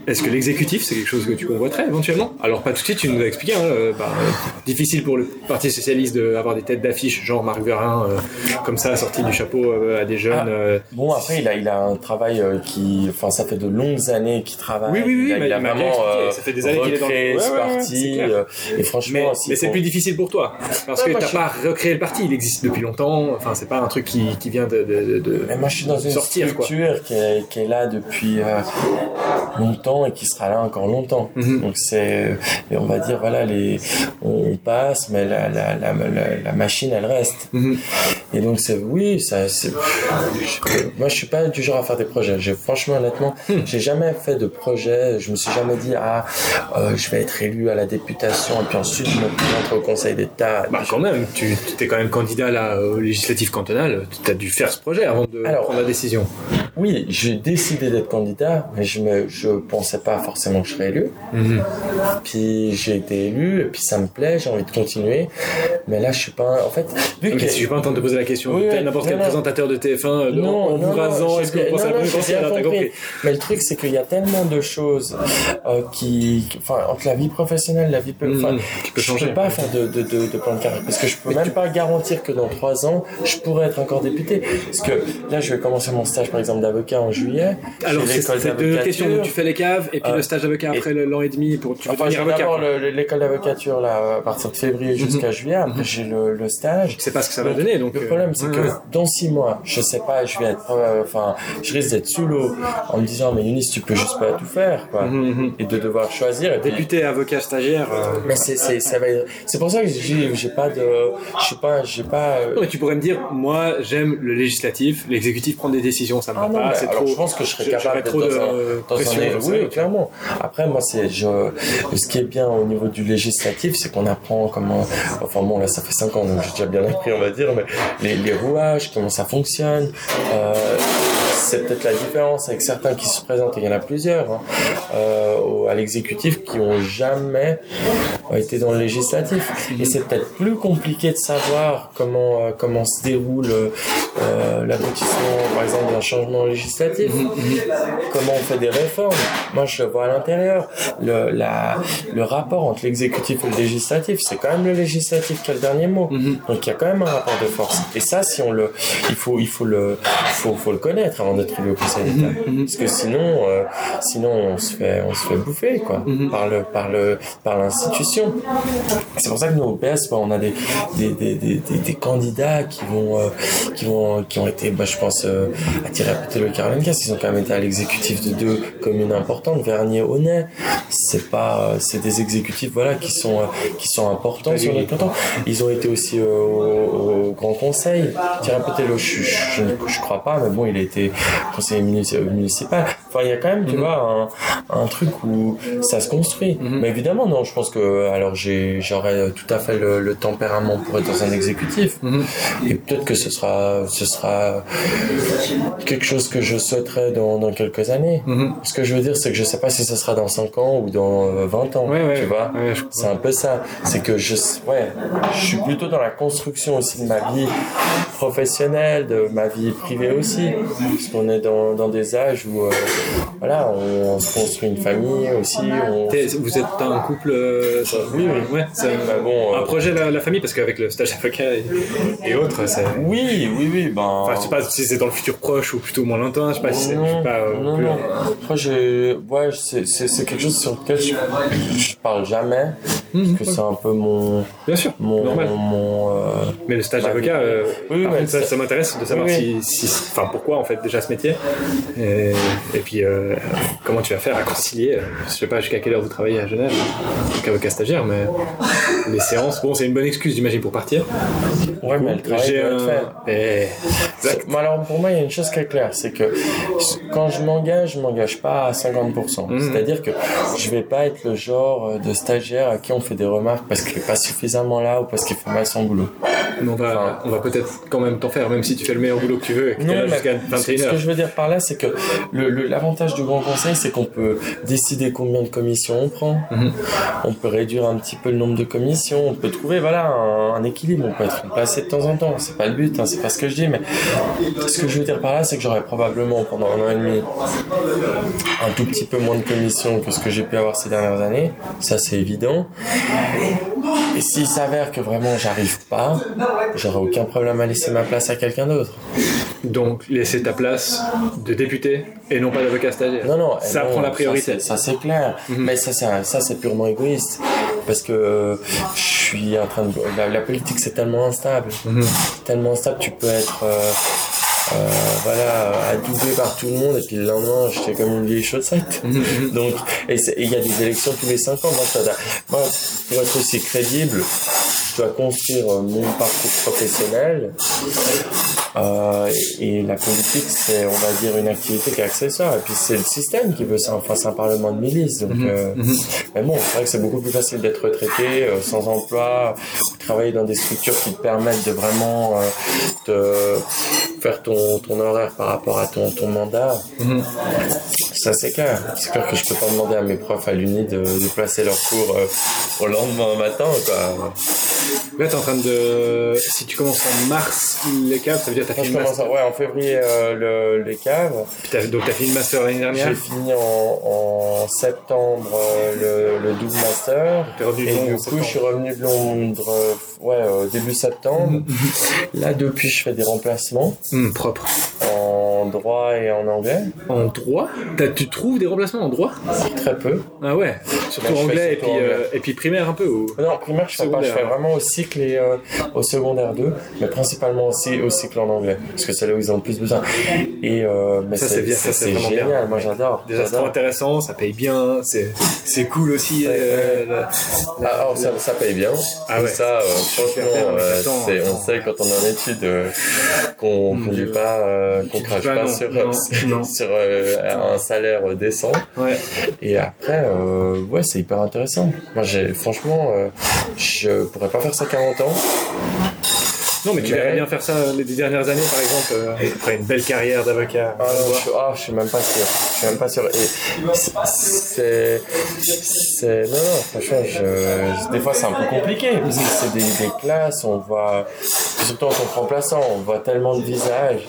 Est-ce que l'exécutif, c'est quelque chose que tu convoiterais éventuellement? Alors pas tout de suite, tu nous as expliqué, hein, euh, bah, euh, difficile pour le Parti Socialiste d'avoir des têtes d'affiche, genre Marc Verin, euh, comme ça, sorti du chapeau euh, à des jeunes. Ah. euh, Bon, après, il a, il a un travail euh, qui. Enfin, ça fait de longues années qu'il travaille. Oui, oui, oui, Il a, il a il vraiment euh, Ça fait des années qu'il est dans le- Ouais, ce ouais, ouais, parti. euh, et franchement, Mais, c'est faut- plus difficile pour toi. Parce que t'as je- pas recréé le parti, il existe depuis longtemps. Enfin, c'est pas un truc qui, qui vient de. de, de- Mais moi, je suis dans une sortir, structure qui est, qui est là depuis euh, longtemps et qui sera là encore longtemps. Mhm. Donc, c'est. On va dire, voilà, les, on passe, mais la, la, la, machine, elle reste. Mhm. Et donc, c'est. Oui, ça. Moi, je suis pas du genre à faire des projets. J'ai, franchement, honnêtement, Hmm. j'ai jamais fait de projet. Je me suis jamais dit, ah, euh, je vais être élu à la députation et puis ensuite, je me présenterai au Conseil d'État. Bah, quand même, tu étais quand même candidat là, au législatif cantonal. Tu as dû faire ce projet avant de Alors, prendre la décision. Oui, j'ai décidé d'être candidat, mais je me, je pensais pas forcément que je serais élu. Mhm. Puis j'ai été élu, et puis ça me plaît, j'ai envie de continuer. Mais là, je suis pas, en fait, vu que si je vais pas entendre te poser la question, Oui, n'importe quel non. présentateur de TF1 euh, Non, en non, j'ai est-ce que vous pensez à la t'as compris. Mais le truc, c'est qu'il y a tellement de choses euh, qui, enfin, entre la vie professionnelle, la vie, enfin, Mhm, qui peut je changer. peux pas faire de, de, de, de plan de carrière parce que je peux même pas garantir que dans trois ans, je pourrais être encore député. Parce que là, je vais commencer mon stage, par exemple, d'avocat en juillet. Alors, c'est c'est deux questions. Donc, tu fais les caves et puis Euh, le stage d'avocat après l'an et demi pour tu veux Enfin, devenir avocat. d'abord l'école d'avocature là à partir de février jusqu'à juillet. Après, j'ai le, le stage. Tu sais pas ce que ça va donner. Donc, le euh, problème, c'est que ouais. dans six mois, je sais pas, je vais être, euh, enfin, je risque d'être sous l'eau en me disant, mais Yunis, tu peux juste pas tout faire, quoi. Mhm, mhm. Et de devoir choisir. Et puis- Député, avocat, stagiaire. euh, mais c'est, c'est, ça va être- c'est pour ça que j'ai, j'ai pas de, je sais pas, j'ai pas, euh, Non, mais tu pourrais me dire, moi, j'aime le législatif, l'exécutif prend des décisions, ça me Ah va non, pas, c'est trop. je pense que je serais je- capable d'être dans de un, dans pression, un- ça, oui, clairement. Après, moi, c'est, je, ce qui est bien au niveau du législatif, c'est qu'on apprend comment, enfin bon, là, ça fait 5 ans, donc j'ai déjà bien appris, on va dire, mais les, les rouages, comment ça fonctionne, euh, c'est peut-être la différence avec certains qui se présentent, et il y en a plusieurs, hein, euh, à l'exécutif qui ont jamais été dans le législatif. Et c'est peut-être plus compliqué de savoir comment, euh, comment se déroule euh, l'aboutissement, par exemple, d'un changement législatif, comment on fait des réformes. Moi, je vois à l'intérieur. Le, la, le rapport entre l'exécutif et le législatif, c'est quand même le législatif qui a le dernier mot. Donc, il y a quand même un rapport de force. Et ça, si on le, il faut, il faut le, faut, faut le connaître avant d'être élu au Conseil d'État. Parce que sinon, euh, sinon, on se fait, on se fait bouffer, quoi, par le, par le, par l'institution. C'est pour ça que nous, au PS, bah, on a des, des, des, des, des candidats qui vont, euh, qui vont, qui ont été, bah, je pense, euh, attirés à peut-être le Caroline Ils ont quand même été à l'exécutif de deux communes importantes, Vernier, Honnay. C'est pas, c'est des exécutifs, voilà, qui sont, qui sont importants sur notre canton. Ils ont été aussi au, Grand Conseil. Thierry Pétello, je, je, je, crois pas, mais bon, il a été conseiller municipal. Enfin, il y a quand même, tu mhm. vois, un, un, truc où ça se construit. Mhm. Mais évidemment, non, je pense que, alors, j'aurais tout à fait le, tempérament pour être dans un exécutif. Mhm. Et peut-être que ce sera, ce sera quelque chose que je souhaiterais dans, dans quelques années. Ce que je veux dire, c'est que je sais pas si ce sera dans 5 ans ou dans 20 ans. tu vois? c'est un peu ça. C'est que je, ouais, je suis plutôt dans la construction aussi de ma vie professionnelle, de ma vie privée aussi. Parce qu'on est dans, dans des âges où, euh, voilà, on, se construit une famille aussi. Vous êtes un couple, euh, oui, oui, ouais, bah, bon, un euh, projet la, la, famille parce qu'avec le stage avocat et, et autres, c'est. Oui, oui, oui, ben. Enfin, je sais pas si c'est dans le futur proche ou plutôt moins lointain. Je sais pas si c'est. Non, pas, non. Après, ouais, c'est, c'est, quelque chose sur lequel je, je parle jamais. Mmh, parce que c'est un peu mon. Bien sûr. Mon, normal. mon Mais le stage d'avocat, oui, ça, ça m'intéresse de savoir si, si, enfin, pourquoi en fait déjà ce métier et, et puis euh, comment tu vas faire à concilier euh, Je sais pas jusqu'à quelle heure vous travaillez à Genève, qu'avocat stagiaire, mais les séances, bon, c'est une bonne excuse, j'imagine, pour partir. Ouais, mais le travail doit être fait. Exact. Alors pour moi, il y a une chose qui est claire, c'est que quand je m'engage, je m'engage pas à 50%. Mmh. C'est-à-dire que je vais pas être le genre de stagiaire à qui on fait des remarques parce qu'il est pas suffisamment là ou parce qu'il fait mal son boulot. on va, on va peut-être quand même t'en faire, même si tu fais le meilleur boulot que tu veux. Et non, jusqu'à 21 Ce que je veux dire par là, c'est que l'avantage du Grand Conseil, c'est qu'on peut décider combien de commissions on prend. Mhm. On peut réduire un petit peu le nombre de commissions. On peut trouver voilà un, équilibre. On peut être placé de temps en temps. C'est pas le but, hein, c'est pas ce que je dis. Mais ce que je veux dire par là, c'est que j'aurais probablement pendant un an et demi un tout petit peu moins de commissions que ce que j'ai pu avoir ces dernières années. Ça, c'est évident. Et s'il s'avère que vraiment j'arrive pas, j'aurai aucun problème à laisser ma place à quelqu'un d'autre. Donc laisser ta place de député et non pas d'avocat stagiaire. Non, non, ça prend la priorité. Ça c'est clair. Mhm. Mais ça, ça c'est purement égoïste. Parce que euh, je suis en train de. La, politique c'est tellement instable. Mhm. Tellement instable, tu peux être. Euh, euh, voilà, adoubé par tout le monde, et puis le lendemain, j'étais comme une vieille chaussette. Mhm. Donc, et il y a des élections tous les 5 ans. moi, pour être aussi crédible, je dois construire mon parcours professionnel. Euh, et la politique, c'est, on va dire, une activité qui est accessoire. Et puis c'est le système qui veut ça. Enfin, c'est un parlement de milice. Donc, mhm. euh, mais bon, c'est vrai que c'est beaucoup plus facile d'être retraité, euh, sans emploi, travailler dans des structures qui te permettent de vraiment te faire ton, ton horaire par rapport à ton, ton mandat. Mhm. Ça, c'est clair. C'est clair que je peux pas demander à mes profs à l'Uni de, de placer leurs cours au lendemain matin, quoi. Là, t'es en train de. Si tu commences en mars les caves, ça veut dire que t'as fini le master. ouais, en février euh, le, les caves. Puis as, donc t'as fini le master l'année dernière J'ai fini en, en septembre euh, le, le double master. T'es revenu Et du coup, je suis revenu de Londres euh, ouais, début septembre. Là, depuis, je fais des remplacements. Mmh, propre. En droit et en anglais. En droit? Tu trouves des remplacements en droit? Très peu. Ah ouais? Surtout anglais, et, puis, euh, et puis primaire un peu ou... Non, primaire, je fais pas. Je fais vraiment au cycle et euh, au secondaire 2, mais principalement aussi au cycle en anglais, parce que c'est là où ils ont le plus besoin. Et, euh, mais ça, c'est bien, ça, c'est génial. Bien. Moi, j'adore. Déjà, c'est trop intéressant, ça paye bien, c'est cool aussi. Euh, ah, alors, ça, ça, paye bien. Ah ouais. Ça, euh, franchement, euh, on sait quand on est en études qu'on ne dit pas, qu'on crache pas, sur, sur un salaire décent. Ouais. Et après, ouais, c'est hyper intéressant. Moi, j'ai, franchement, je pourrais pas faire ça 40 ans. Non, mais tu verrais bien faire ça les dernières années, par exemple, euh, après une belle carrière d'avocat. Ah, non, je, ah, je suis même pas sûr. Je suis même pas sûr. Et c'est, c'est, non, non, franchement, je, des fois c'est un peu compliqué parce que c'est des, des classes, on voit, surtout en tant que remplaçant, on voit tellement de visages.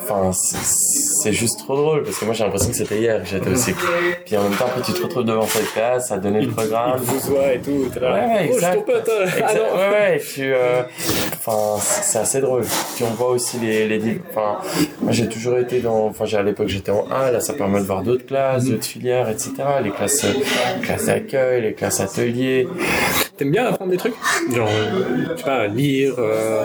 Enfin, c'est juste trop drôle parce que moi j'ai l'impression que c'était hier que j'étais au cycle. Puis en même temps, après tu te retrouves devant cette classe, à donner le programme. Vous et tout. là, Ouais, ouais, oh, je suis exact. euh. Ah Exact. ouais, ouais, puis, euh, enfin, c'est assez drôle. Puis on voit aussi les, les, enfin, moi j'ai toujours été dans, enfin, j'ai à l'époque j'étais en A, là ça permet de voir d'autres classes, d'autres filières, etc. Les classes, euh, les classes d'accueil, les classes ateliers. T'aimes bien apprendre des trucs? Genre, euh, je sais pas, lire, euh,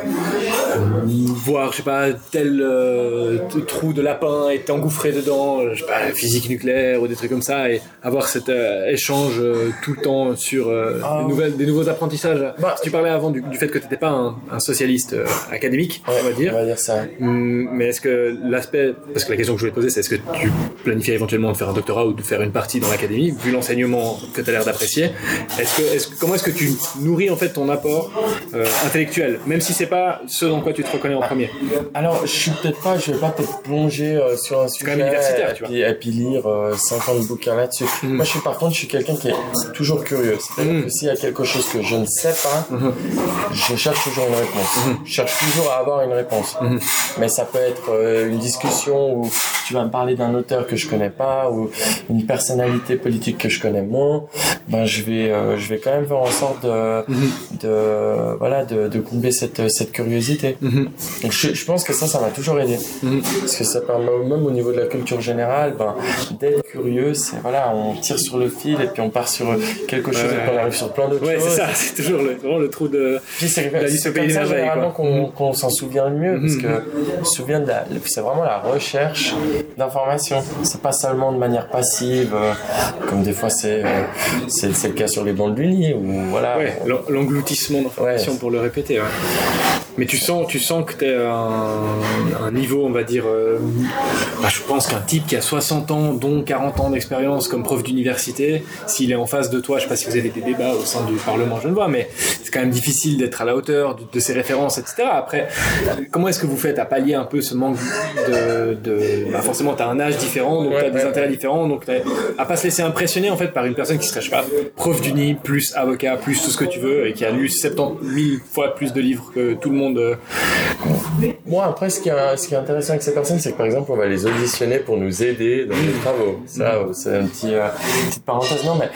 voir, je sais pas, tel euh, trou de lapin et t'engouffrer dedans, je sais pas, physique nucléaire ou des trucs comme ça, et avoir cet euh, échange tout le temps sur Ah. des, nouvelles, des nouveaux apprentissages. Bah, tu parlais avant du, du fait que t'étais pas un, un socialiste académique, on va dire. On va dire ça. Hum, Mais est-ce que l'aspect, parce que la question que je voulais poser, c'est est-ce que tu planifies éventuellement de faire un doctorat ou de faire une partie dans l'académie, vu l'enseignement que tu as l'air d'apprécier? Est-ce que, est-ce, comment est-ce que tu nourris en fait ton apport euh, intellectuel, même si c'est pas ce dans quoi tu te reconnais en premier Alors, je suis peut-être pas, je vais pas peut-être plonger euh, sur un sujet quand même universitaire, et, tu vois. puis, et puis lire euh, 50 bouquins là-dessus. Mhm. Moi, je suis par contre, je suis quelqu'un qui est toujours curieux. C'est-à-dire Mhm. que s'il y a quelque chose que je ne sais pas, je cherche toujours une réponse. Mhm. Je cherche toujours à avoir une réponse. Mais ça peut être euh, une discussion où tu vas me parler d'un auteur que je connais pas ou une personnalité politique que je connais moins. Ben, je vais, je vais quand même faire en sorte de, de voilà, de, de combler cette, cette curiosité. Donc je, je pense que ça, ça m'a toujours aidé. Mhm. Parce que ça permet même au niveau de la culture générale, ben, d'être curieux, c'est voilà, on tire sur le fil et puis on part sur quelque chose Ouais. et puis on arrive sur plein d'autres Ouais, c'est choses. ça, c'est toujours le, vraiment le trou de. Puis c'est c'est comme ça généralement qu'on qu'on s'en souvient le mieux, parce Mhm. que on se souvient de la, c'est vraiment la recherche d'informations. C'est pas seulement de manière passive, euh, comme des fois c'est euh, c'est c'est le cas sur les bancs de l'Uni, où voilà. Ouais, l'en- l'engloutissement d'informations Ouais. pour le répéter. ouais. Mais tu sens, tu sens que tu es un, un niveau, on va dire. euh, bah, je pense qu'un type qui a 60 ans, dont 40 ans d'expérience comme prof d'université, s'il est en face de toi, je sais pas si vous avez des débats au sein du Parlement genevois, mais c'est quand même difficile d'être à la hauteur de, de ses références, etc. Après, comment est-ce que vous faites à pallier un peu ce manque de. de bah, forcément, tu as un âge différent, donc tu as des intérêts différents, donc à pas se laisser impressionner en fait par une personne qui serait, je sais pas, prof d'uni, plus avocat, plus tout ce que tu veux, et qui a lu 70 000 fois plus de livres que tout le monde. Euh, Moi, après, ce qui, est, intéressant avec ces personnes, c'est que par exemple, on va les auditionner pour nous aider dans nos travaux. Ça, c'est un petit, euh, petite parenthèse. Non, mais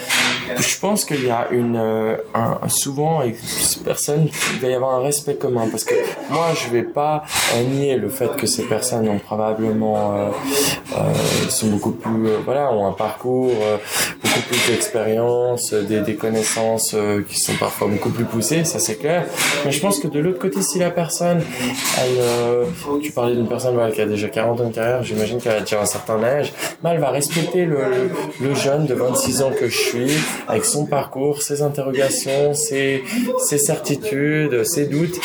je pense qu'il y a une, euh, souvent, avec ces personnes, il va y avoir un respect commun. Parce que moi, je vais pas nier le fait que ces personnes ont probablement, sont beaucoup plus, voilà, ont un parcours, beaucoup plus d'expérience, des, connaissances qui sont parfois beaucoup plus poussées, ça c'est clair. Mais je pense que de l'autre côté, si la personne, euh, tu parlais d'une personne qui a déjà 40 ans de carrière, j'imagine qu'elle a déjà un certain âge, elle va respecter le, jeune de 26 ans que je suis, avec son parcours, ses interrogations, ses, certitudes, ses doutes,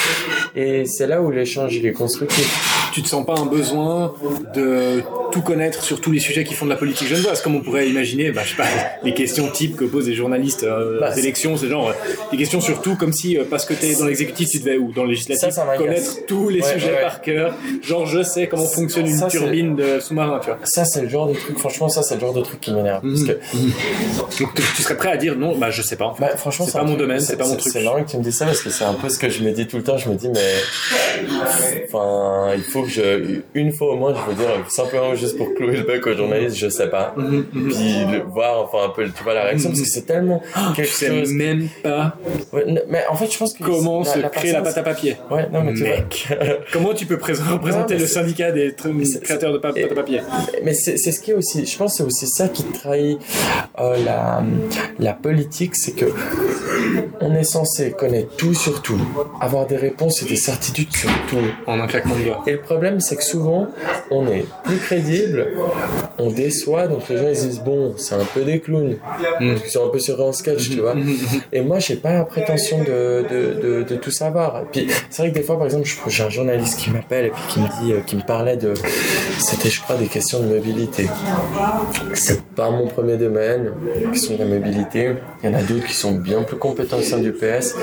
et c'est là où l'échange est constructif. Tu te sens pas un besoin de tout connaître sur tous les sujets qui font de la politique genevoise, comme on pourrait imaginer, bah, je sais pas, les questions types que posent les journalistes euh, Bah, aux élections, c'est genre euh, des questions sur tout, comme si euh, parce que t'es dans l'exécutif, tu devais ou dans le législatif Ça, ça m'agace. connaître tous les Ouais, sujets ouais. par cœur. Genre je sais comment fonctionne une Ça, turbine de sous-marin, tu vois. Ça, c'est le genre de truc, franchement, ça, c'est le genre de truc qui m'énerve. Parce que, Donc tu tu serais prêt à dire non, bah je sais pas. En fait. bah, franchement, c'est pas mon domaine, c'est pas mon truc. C'est marrant que tu me dises ça parce que c'est un peu ce que je me dis tout le temps. Je me dis, mais, enfin, il faut je, une fois au moins, je veux dire, simplement juste pour clouer le bec aux journalistes, je sais pas. Mhm, Puis le, voir, enfin, un peu, tu vois, la réaction, parce que c'est tellement Je quelque sais chose. même pas Ouais, mais en fait, je pense que comment se créer la personne- pâte à papier. Ouais, non, mais tu vois. Mec. Comment tu peux pré- représenter le syndicat des créateurs de pâte à papier Mais c'est ce qui est aussi, je pense c'est aussi ça qui trahit euh, la, la politique, c'est que on est censé connaître tout sur tout, avoir des réponses et des certitudes sur tout. En un claquement de doigts. Et le problème, c'est que souvent, on est plus crédible, on déçoit, donc les gens ils se disent bon, c'est un peu des clowns, Mm. ils sont un peu sur un sketch, tu vois. Et moi, j'ai pas la prétention de, de, de, de tout savoir. Et puis, c'est vrai que des fois, par exemple, j'ai un journaliste qui m'appelle et puis qui me dit, euh, qui me parlait de, c'était, je crois, des questions de mobilité. C'est pas mon premier domaine, les questions de la mobilité. Il y en a d'autres qui sont bien plus compétents au sein du PS.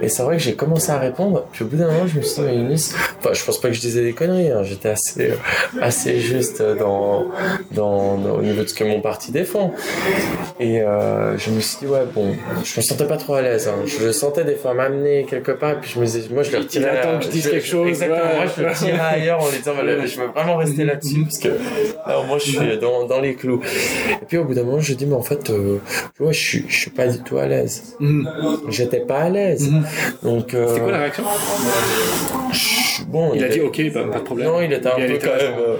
Et c'est vrai que j'ai commencé à répondre, puis au bout d'un moment, je me suis dit, mais enfin, je pense pas que je disais des conneries, hein. j'étais assez, assez juste dans, dans, dans- au niveau de ce que mon parti défend. Et euh, je me suis dit, ouais, bon, je me sentais pas trop à l'aise. hein. Je le sentais des fois m'amener quelque part, puis je me disais, moi, je le retirais. attend à- que je dise quelque chose, Exactement, ouais. moi, je le tirais ailleurs en disant, voilà, je veux vraiment rester là-dessus, parce que là, moi, je suis dans, dans les clous. Et puis au bout d'un moment, je dis, mais en fait, euh, ouais, je suis, je suis pas du tout à l'aise. Mhm. J'étais pas à l'aise. Donc, euh, C'est quoi la réaction? Bon, Il a dit ok, pas, pas de problème. non, il était un Il peu était quand même euh,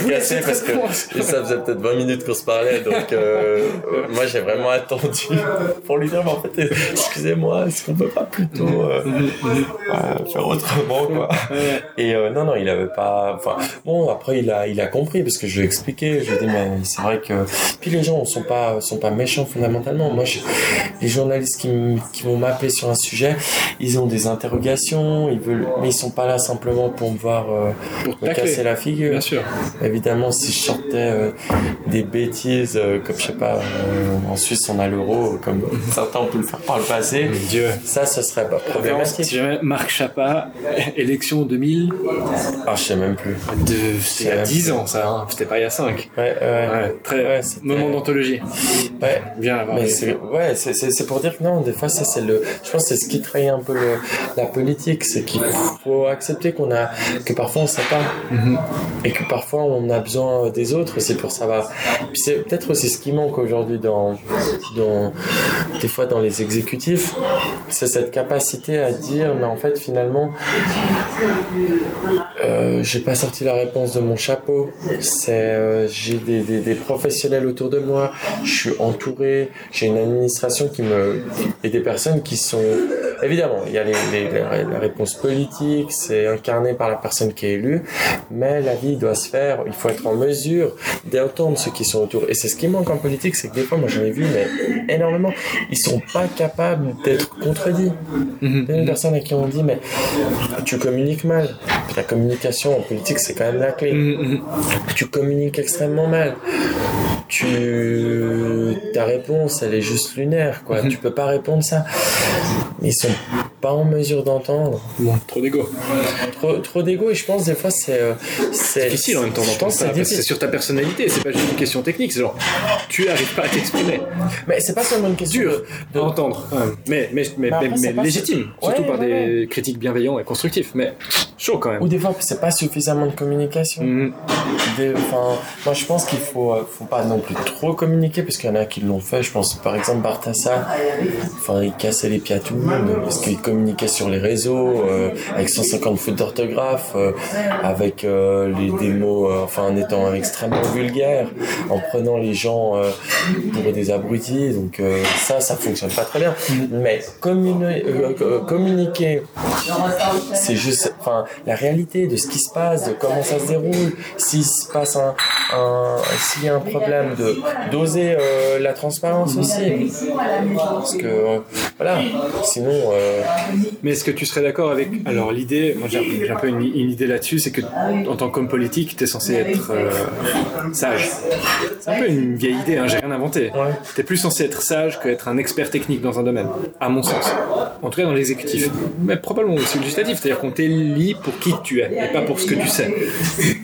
voulais agacé parce que ça faisait peut-être 20 minutes qu'on se parlait, donc euh, euh, moi j'ai vraiment attendu pour lui dire, mais en fait, euh, excusez-moi, est-ce qu'on peut pas plutôt euh, euh, faire autrement, quoi? Et euh, non, non, il avait pas. Enfin, bon, après il a, il a compris parce que je lui ai expliqué. Je lui ai dit, mais c'est vrai que. Puis les gens sont pas, sont pas méchants fondamentalement. Moi, je- les journalistes qui, qui vont m'appeler sur un sujet, ils ont des interrogations, ils veulent, mais ils sont pas là simplement pour me voir euh, Pour me casser la figure. Bien sûr. Évidemment, si je sortais euh, des bêtises, euh, comme je sais pas, en Suisse on a l'euro, comme certains ont pu le faire par le passé, Mon Dieu. ça, ce serait pas Si problématique. jamais Marc Chapa, élection 2000, Ah, je sais même plus. c'était il y a 10 ans ça, hein. c'était pas il y a 5. Ouais, ouais. Ouais, très Ouais, c'était- moment d'anthologie. Ouais. Bien avoir Mais c'est ouais, c'est- c'est c'est pour dire que non, des fois ça c'est le, je pense que c'est ce qui trahit un peu le, la politique, c'est qu'il faut accepter qu'on a, que parfois on sait pas, et que parfois on a besoin des autres, c'est pour savoir. Puis c'est peut-être aussi ce qui manque aujourd'hui dans, dans, des fois dans les exécutifs, c'est cette capacité à dire, mais en fait finalement, euh, j'ai pas sorti la réponse de mon chapeau. C'est euh, j'ai des, des, des professionnels autour de moi. Je suis entouré. J'ai une administration qui me et des personnes qui sont évidemment. Il y a les, les, les- la réponse politique. C'est incarné par la personne qui est élue. Mais la vie doit se faire. Il faut être en mesure d'entendre ceux qui sont autour. Et c'est ce qui manque en politique, c'est que des fois, moi j'en ai vu, mais énormément, ils sont pas capables d'être contredits. Mhm. Il y a une personne à qui on dit, mais tu communiques mal. La communication en politique, c'est quand même la clé. Mhm, mhm. Tu communiques extrêmement mal. Tu, ta réponse, elle est juste lunaire, quoi. Mhm. Tu peux pas répondre ça. Ils sont pas en mesure d'entendre. Bon, trop d'ego. Trop, trop d'ego et je pense des fois c'est, euh, c'est difficile en même temps d'entendre ça, c'est sur ta personnalité, c'est pas juste une question technique, c'est genre, tu arrives pas à t'exprimer. Mais c'est pas seulement une question Dur de- à de, entendre, ouais. mais, mais, mais, Mais après, légitime, surtout Ouais, par ouais, des critiques bienveillants et constructifs, mais chaud quand même. ou des fois c'est pas suffisamment de communication. Des- Enfin, moi je pense qu'il faut, euh, faut pas non plus trop communiquer parce qu'il y en a qui l'ont fait. Je pense par exemple Bartassa, enfin il cassait les pieds à tout le monde parce qu'il communiquait sur les réseaux euh, avec 150 fautes d'orthographe, euh, avec euh, les des mots, enfin en étant extrêmement vulgaire, en prenant les gens pour des abrutis. Donc ça, ça fonctionne pas très bien. Mais communi- communiquer c'est juste enfin la réalité de ce qui se passe de comment ça se déroule s'il se passe un, un s'il y a un problème de d'oser euh, la transparence aussi parce que euh, voilà sinon euh, Mais est-ce que tu serais d'accord avec. Alors, l'idée, moi j'ai un peu une, une idée là-dessus, c'est que en tant qu'homme politique, t'es censé être sage. C'est un peu une vieille idée, hein, j'ai rien inventé. Ouais. T'es plus censé être sage qu'être un expert technique dans un domaine, à mon sens. En tout cas, dans l'exécutif. Mais probablement aussi législatif, c'est-à-dire qu'on t'élit pour qui tu es, et pas pour ce que tu sais.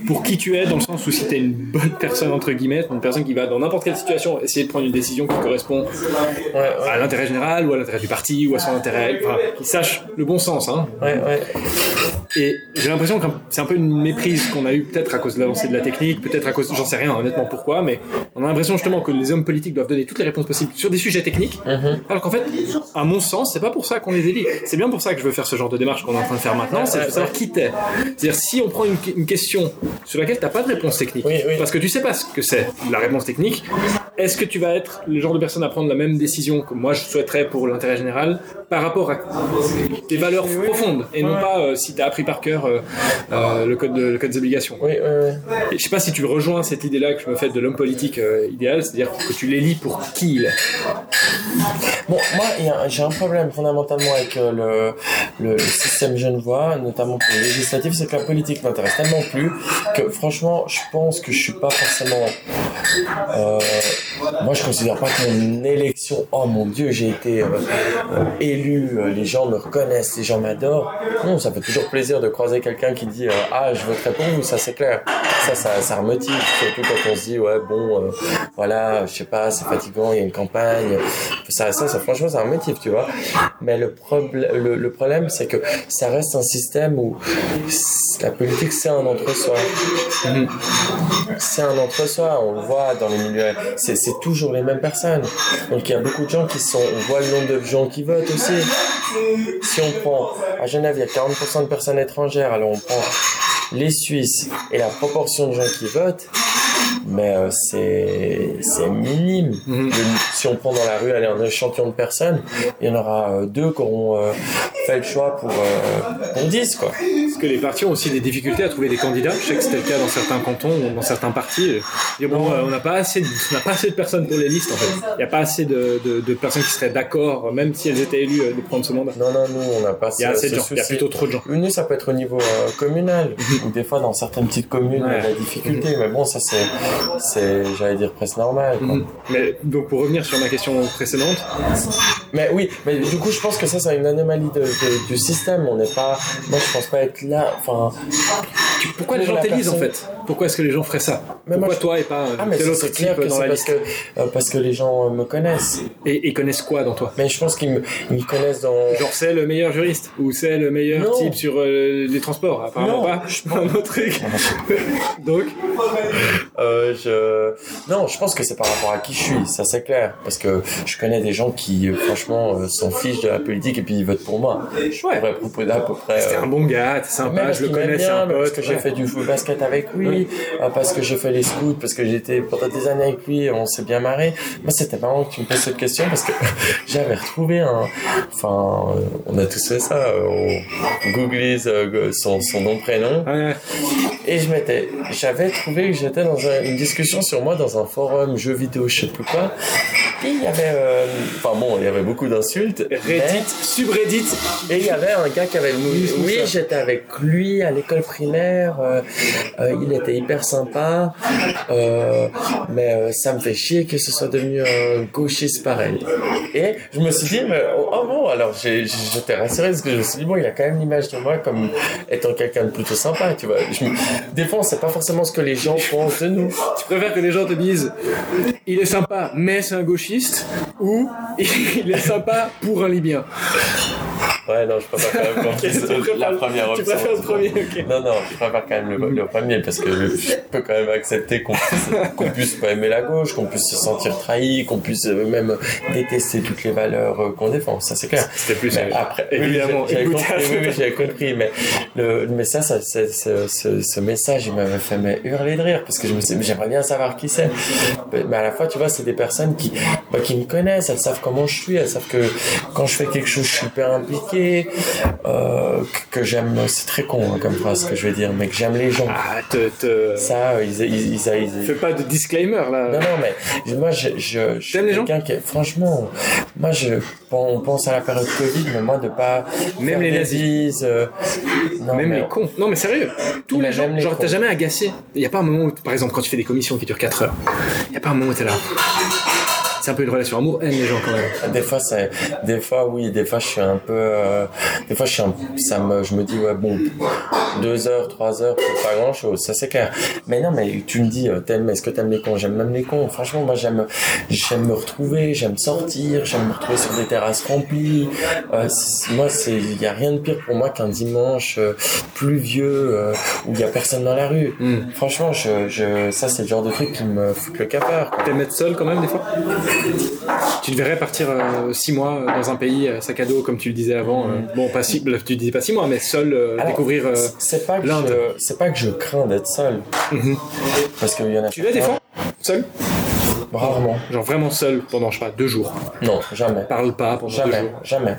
Pour qui tu es, dans le sens où si t'es une bonne personne, entre guillemets, une personne qui va dans n'importe quelle situation essayer de prendre une décision qui correspond à l'intérêt général, ou à l'intérêt du parti, ou à son intérêt, enfin, qui sache le bon sens, hein. ouais, ouais. Et j'ai l'impression que c'est un peu une méprise qu'on a eue peut-être à cause de l'avancée de la technique, peut-être à cause, j'en sais rien honnêtement pourquoi, mais on a l'impression justement que les hommes politiques doivent donner toutes les réponses possibles sur des sujets techniques, alors qu'en fait, à mon sens, c'est pas pour ça qu'on les élit. C'est bien pour ça que je veux faire ce genre de démarche qu'on est en train de faire maintenant, c'est savoir qui t'es. C'est-à-dire si on prend une, une question sur laquelle t'as pas de réponse technique, Oui, oui. parce que tu sais pas ce que c'est la réponse technique, est-ce que tu vas être le genre de personne à prendre la même décision que moi je souhaiterais pour l'intérêt général par rapport à des valeurs profondes et non pas euh, si tu as appris par cœur euh, euh, le code de, le code des obligations. oui, je sais pas si tu rejoins cette idée-là que je me fais de l'homme politique euh, idéal, c'est-à-dire que tu l'élis pour qui il est. Bon, moi, j'ai un problème fondamentalement avec le, le, le système genevois, notamment pour le législatif, c'est que la politique m'intéresse tellement plus que franchement, je pense que je suis pas forcément. Euh, moi, je considère pas que mon élection. Oh mon Dieu, j'ai été euh, euh, élu, euh, les gens me reconnaissent, les gens m'adorent. Non, ça fait toujours plaisir de croiser quelqu'un qui dit ah je voterai pour vous, ça c'est clair. Ça, ça, ça remotive, surtout quand on se dit ouais bon, voilà, je sais pas, c'est fatigant, il y a une campagne. Ça, ça, ça, franchement, ça remotive, tu vois. Mais le problème, le problème, c'est que ça reste un système où la politique c'est un entre-soi. C'est un entre-soi, on le voit dans les milieux. C'est, toujours les mêmes personnes. Donc il y a beaucoup de gens qui sont. On voit le nombre de gens qui votent aussi. Si on prend. À Genève, il y a 40% de personnes étrangères. Alors on prend les Suisses et la proportion de gens qui votent. Mais euh, c'est, minime. Le- si on prend dans la rue, allez, un échantillon de personnes, il y en aura euh, deux qui auront euh, fait le choix pour, euh, pour 10, quoi. Que les partis ont aussi des difficultés à trouver des candidats. Je sais que c'était le cas dans certains cantons ou dans certains partis. Bon, euh, on n'a pas assez, de, on pas assez de personnes pour les listes en fait. Il n'y a pas assez de, de, de personnes qui seraient d'accord, même si elles étaient élues, euh, de prendre ce mandat. Non, non, nous, on n'a pas Il y a ce- assez de gens. Il y a plutôt trop de gens. Nous, ça peut être au niveau euh, communal, ou des fois dans certaines petites communes, Ouais. il y a des difficultés, mais bon, ça c'est, j'allais dire presque normal. quoi. Mhm. Mais donc pour revenir sur ma question précédente, Mais oui, mais du coup, je pense que ça, c'est une anomalie du système. On n'est pas, moi, je pense pas être là. Enfin, pourquoi les gens t'élisent en fait Pourquoi est-ce que les gens feraient ça Mais moi, Pourquoi je- toi et pas euh, ah, mais tel autre type que dans la parce liste que, euh, parce que les gens euh, me connaissent. et, et connaissent quoi dans toi Mais je pense qu'ils me, ils connaissent dans. Genre c'est le meilleur juriste ou c'est le meilleur Non. type sur euh, les transports Apparemment Non, pas. Un autre truc. donc Euh, je... Non, je pense que c'est par rapport à qui je suis, ça c'est clair. Parce que je connais des gens qui, euh, franchement, euh, s'en fichent de la politique et puis ils votent pour moi. Je Ouais. pourrais proposer à peu près. c'est euh, un bon gars, sympa, je le connais, c'est un parce que j'ai fait du foot basket avec lui, euh, parce que j'ai fait les scouts, parce que j'étais pendant des années avec lui, on s'est bien marré. Moi, c'était marrant que tu me poses cette question parce que j'avais retrouvé un. Enfin, on a tous fait ça. On googlise euh, son, son nom prénom. Ouais, Et je m'étais, j'avais trouvé que j'étais dans un- une discussion sur moi dans un forum jeux vidéo, je sais plus quoi. Et il y avait, euh, enfin bon, il y avait beaucoup d'insultes. Reddit, subreddit. Et il y avait un gars qui avait Oui, oui, j'étais avec lui à l'école primaire. euh, euh, il était hyper sympa, euh, mais ça me fait chier que ce soit devenu un gauchiste pareil. Et je me suis dit, mais, oh, oh bon, alors j'étais rassuré parce que je me suis dit, bon, il a quand même l'image de moi comme étant quelqu'un de plutôt sympa, tu vois. Je me... Des pas forcément ce que les gens pensent de nous. Tu préfères que les gens te disent il est sympa mais c'est un gauchiste ou il est sympa pour un Libyen? Ouais, non, je préfère quand même Tu préfères- la première Tu option. préfères le premier, ok. Non, non, je préfère quand même le, le premier parce que je peux quand même accepter qu'on puisse, qu'on puisse pas aimer la gauche, qu'on puisse se sentir trahi, qu'on puisse euh, même détester toutes les valeurs euh, qu'on défend. Ça, c'est clair. C'était plus Mais après, évidemment. j'avais compris, oui, oui, j'avais compris, mais le, mais ça, ça, ça- ce, ce, ce message, il m'avait fait mais, hurler de rire parce que je me suis, dit, mais j'aimerais bien savoir qui c'est. Mais, mais à la fois, tu vois, c'est des personnes qui, bah, qui me connaissent, elles savent comment je suis, elles savent que quand je fais quelque chose, je suis hyper impliqué, euh, que, que j'aime, c'est très con hein, comme phrase que je vais dire, mais que j'aime les gens. Ah, te, te... Ça, euh, ils, ils, ils, ils- Fais pas de disclaimer là. non, non, mais moi, je, je, je les gens qui, franchement, moi, je, bon, on pense à la période Covid, mais moi, de pas Même les nazis. euh, non, Même mais- les cons. Non mais sérieux. Tous les gens. les genre t'as jamais agacé. Il y a pas un moment où, par exemple, quand tu fais des commissions qui durent 4 heures, il y a pas un moment où t'es là. C'est un peu une relation amour-haine les gens quand même. Des fois, des fois, oui, des fois, je suis un peu, euh, des fois, je suis un, ça me, je me dis, ouais, bon, deux heures, trois heures, c'est pas grand chose, ça c'est clair. Mais non, mais tu me dis, euh, t'aimes, est-ce que t'aimes les cons? J'aime même les cons. Franchement, moi, j'aime, j'aime me retrouver, j'aime sortir, j'aime me retrouver sur des terrasses remplies. Euh, moi, c'est, il y a rien de pire pour moi qu'un dimanche euh, pluvieux euh, où il y a personne dans la rue. Hmm. Franchement, je, je, ça, c'est le genre de truc qui me fout le cafard. T'aimes être seul quand même des fois? Tu te verrais partir 6 mois dans un pays sac à dos comme tu le disais avant. euh, bon, pas six, tu disais pas 6 mois, mais seul Alors, découvrir. C'est pas que je, c'est pas que je crains d'être seul. Mhm. Parce qu'il y en a. Tu l'es des fois Seul Rarement. Genre vraiment seul pendant, je sais pas, deux jours. Non, jamais. Parle pas pendant deux Jamais, jours. jamais,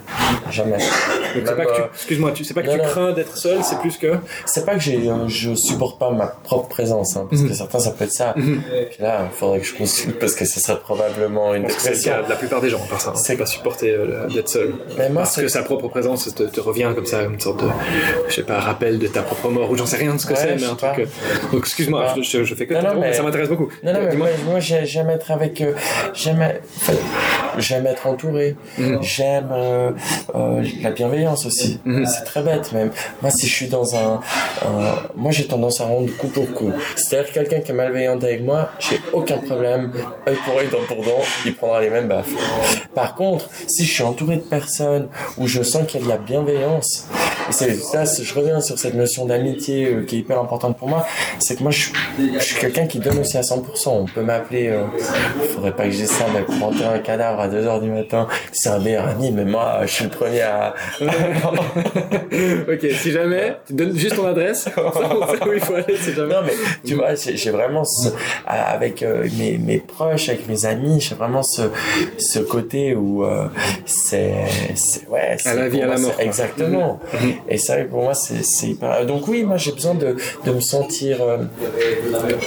jamais. Donc c'est pas que tu, euh, excuse-moi, tu, c'est pas que non, tu non. crains d'être seul, c'est plus que. c'est pas que j'ai, euh, je supporte pas ma propre présence, hein, parce que certains ça peut être ça. Puis là, il faudrait que je consulte parce que ce serait probablement une que c'est le dépression. cas de la plupart des gens, par ça. C'est- C'est pas supporter euh, d'être seul. Mais moi, Parce c'est que sa propre présence te, te revient comme ça, une sorte de, je sais pas, rappel de ta propre mort, ou j'en sais rien de ce que Ouais, c'est, mais un truc. euh, Donc excuse-moi, Je je, je- fais que Non, mais ça m'intéresse beaucoup. Non, non, Euh, mais moi, moi j'ai- j'aime être avec. euh, j'aime. j'aime être entouré, Mhm. j'aime euh, euh, la bienveillance aussi. Mhm. C'est très bête même. Moi, si je suis dans un, un- moi j'ai tendance à rendre coup pour coup. C'est-à-dire quelqu'un qui est malveillant avec moi, j'ai aucun problème, œil pour œil, dent pour dent, il prendra les mêmes baffes. Par contre, si je suis entouré de personnes où je sens qu'il y a bienveillance, et c'est c'est- je reviens sur cette notion d'amitié euh, qui est hyper importante pour moi, c'est que moi je, suis- je suis quelqu'un qui donne aussi à 100%. On peut m'appeler, faudrait pas que j'ai ça, enterrer un cadavre à 2h du matin, c'est un meilleur ami, mais moi je suis le premier à... ok, si jamais, tu donnes juste ton adresse, où il faut aller si jamais. Non, mais tu vois, j'ai vraiment ce, à- avec euh, mes, mes proches, avec mes amis, j'ai vraiment ce, ce côté où euh, c'est, c'est- ouais, c'est la vie, à la mort, c'est-. Exactement. Et ça, pour moi, c'est, c'est hyper. Donc oui, moi, j'ai besoin de, de me sentir. euh,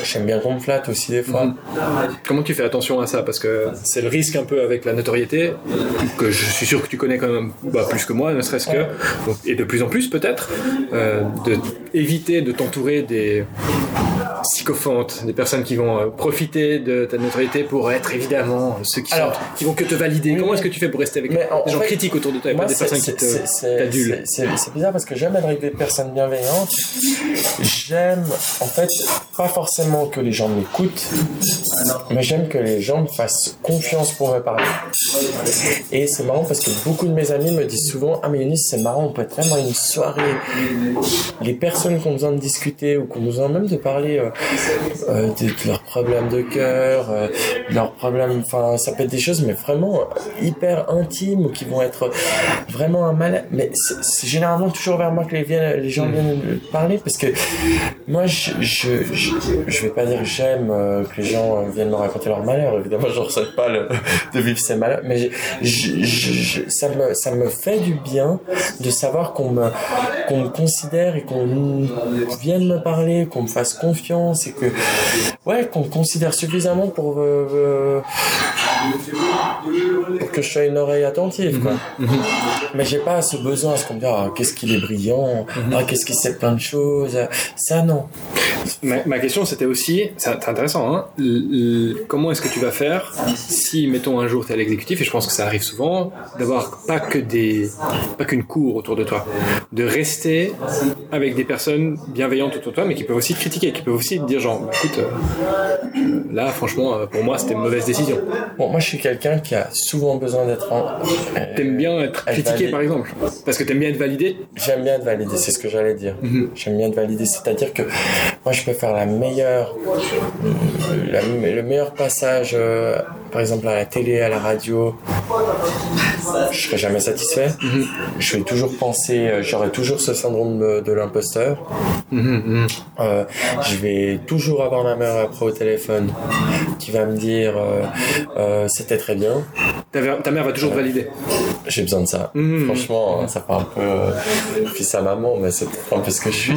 j'aime bien qu'on me flatte aussi des fois. Comment tu fais attention à ça Parce que c'est le risque un peu avec la notoriété, que je suis sûr que tu connais quand même bah, plus que moi, ne serait-ce que, donc, et de plus en plus peut-être, euh, de éviter de t'entourer des sycophantes, des personnes qui vont euh, profiter de ta notoriété pour être évidemment ceux qui, sont- Alors, qui vont que te valider. oui, Comment oui. est-ce que tu fais pour rester avec Mais des gens fait, critiques autour de toi et pas des personnes qui te t'adulent? c'est- bizarre parce que j'aime être avec des personnes bienveillantes. J'aime, en fait, pas forcément que les gens m'écoutent, mais j'aime que les gens me fassent confiance pour me parler. Et c'est marrant parce que beaucoup de mes amis me disent souvent Ah, mais Younis, c'est marrant, on peut être vraiment une soirée. Les personnes qui ont besoin de discuter ou qui ont besoin même de parler euh, euh, de, leurs problèmes de cœur, euh, leurs problèmes, enfin, ça peut être des choses, mais vraiment hyper intimes ou qui vont être vraiment un mal. Mais c'est généralement toujours vers moi que les, gens viennent parler parce que moi, je, je, je, je vais pas dire j'aime que les gens viennent me raconter leur malheur. Évidemment, je ne ressens pas le, de vivre ces malheurs, mais ça, me, ça me fait du bien de savoir qu'on me, qu'on me considère et qu'on vienne me parler, qu'on me fasse confiance et que, ouais, qu'on me considère suffisamment pour, euh, euh, pour que je sois une oreille attentive, quoi. Mais j'ai pas ce besoin à ce qu'on me dise, ah, qu'est-ce qu'il est brillant, ah, qu'est-ce qu'il sait plein de choses. Ça, non. Ma, ma question c'était aussi, c'est intéressant, hein, l- l- comment est-ce que tu vas faire si, mettons un jour tu es à l'exécutif, et je pense que ça arrive souvent, d'avoir pas que des, pas qu'une cour autour de toi, de rester avec des personnes bienveillantes autour de toi, mais qui peuvent aussi te critiquer, qui peuvent aussi te dire genre, bah, écoute, euh, là franchement, euh, pour moi c'était une mauvaise décision. Bon, moi, je suis quelqu'un qui a souvent besoin d'être en... euh, T'aimes bien être critiqué par exemple, parce que t'aimes bien être validé. J'aime bien être validé, c'est ce que j'allais dire. Mhm. J'aime bien être validé, c'est-à-dire que moi je peux faire la meilleure, la- le meilleur passage, euh, par exemple à la télé, à la radio, je serai jamais satisfait. Mhm. Je vais toujours penser, euh, j'aurai toujours ce syndrome de, de l'imposteur. Mhm, mhm. Euh, je vais toujours avoir ma mère après au téléphone qui va me dire euh, euh, c'était très bien. Ta, mère va toujours te valider. J'ai besoin de ça. Franchement, ça fait un peu fils à maman, mais c'est un peu ce que je suis.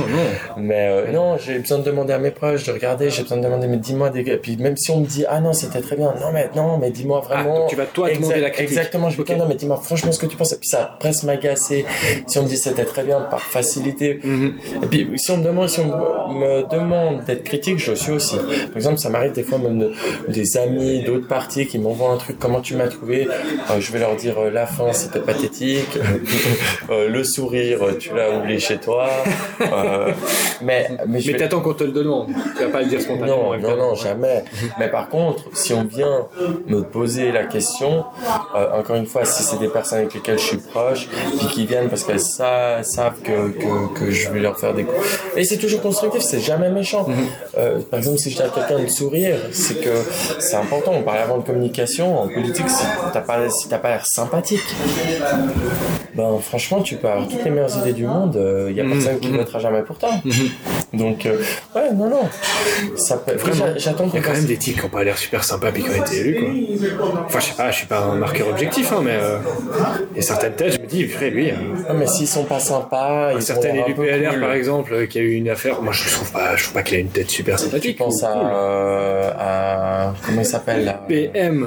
Mais non, j'ai besoin de demander à mes proches, de regarder, j'ai besoin de demander, mais dis-moi des Et puis même si on me dit, ah non, c'était très bien, non, mais non, mais dis-moi vraiment. Ah, donc tu vas, toi, demander la critique. Exactement, je vais Ok. dire, non, mais franchement ce que tu penses. Et puis ça va presque m'agacer. Si on me dit c'était très bien par facilité. Mhm. Et puis si on me demande, si on me demande d'être critique, je suis aussi. Par exemple, ça m'arrive des fois même de- des amis d'autres parties qui m'envoient un truc, comment tu m'as trouvé? Euh, Je vais leur dire euh, la fin c'était pathétique, Euh, le sourire tu l'as oublié chez toi. Mais mais je Mais vais- t'attends qu'on te le demande. Tu vas pas le dire spontanément. non, non, non, jamais. Mais par contre, si on vient me poser la question, encore une fois, si c'est des personnes avec lesquelles je suis proche, puis qui viennent parce qu'elles sa- savent que, que, que je vais leur faire des coups. Et c'est toujours constructif, c'est jamais méchant. Euh, par exemple, si je dis à quelqu'un de sourire, c'est que c'est important. On parlait avant de communication. En politique, si t'as pas, si pas l'air sympathique, ben franchement, tu peux avoir toutes les meilleures idées du monde. Il y a personne qui votera jamais pour toi. Donc, euh, ouais, non, non. Ça peut, J'attends Il y a quand même des types qui ont pas l'air super sympas puis qui ont été élus, quoi. Enfin, je sais pas, je suis pas un marqueur objectif, hein, mais euh, il y a certaines têtes, je me dis, frère, lui, euh, Non, mais s'ils sont pas sympas, ils un certain ont l'air un élu peu PLR, cool. par exemple, euh, qui a eu une affaire, moi, je trouve pas, je trouve pas qu'il a une tête super Je sympathique. pense ou à, cool. à, comment il s'appelle. Euh,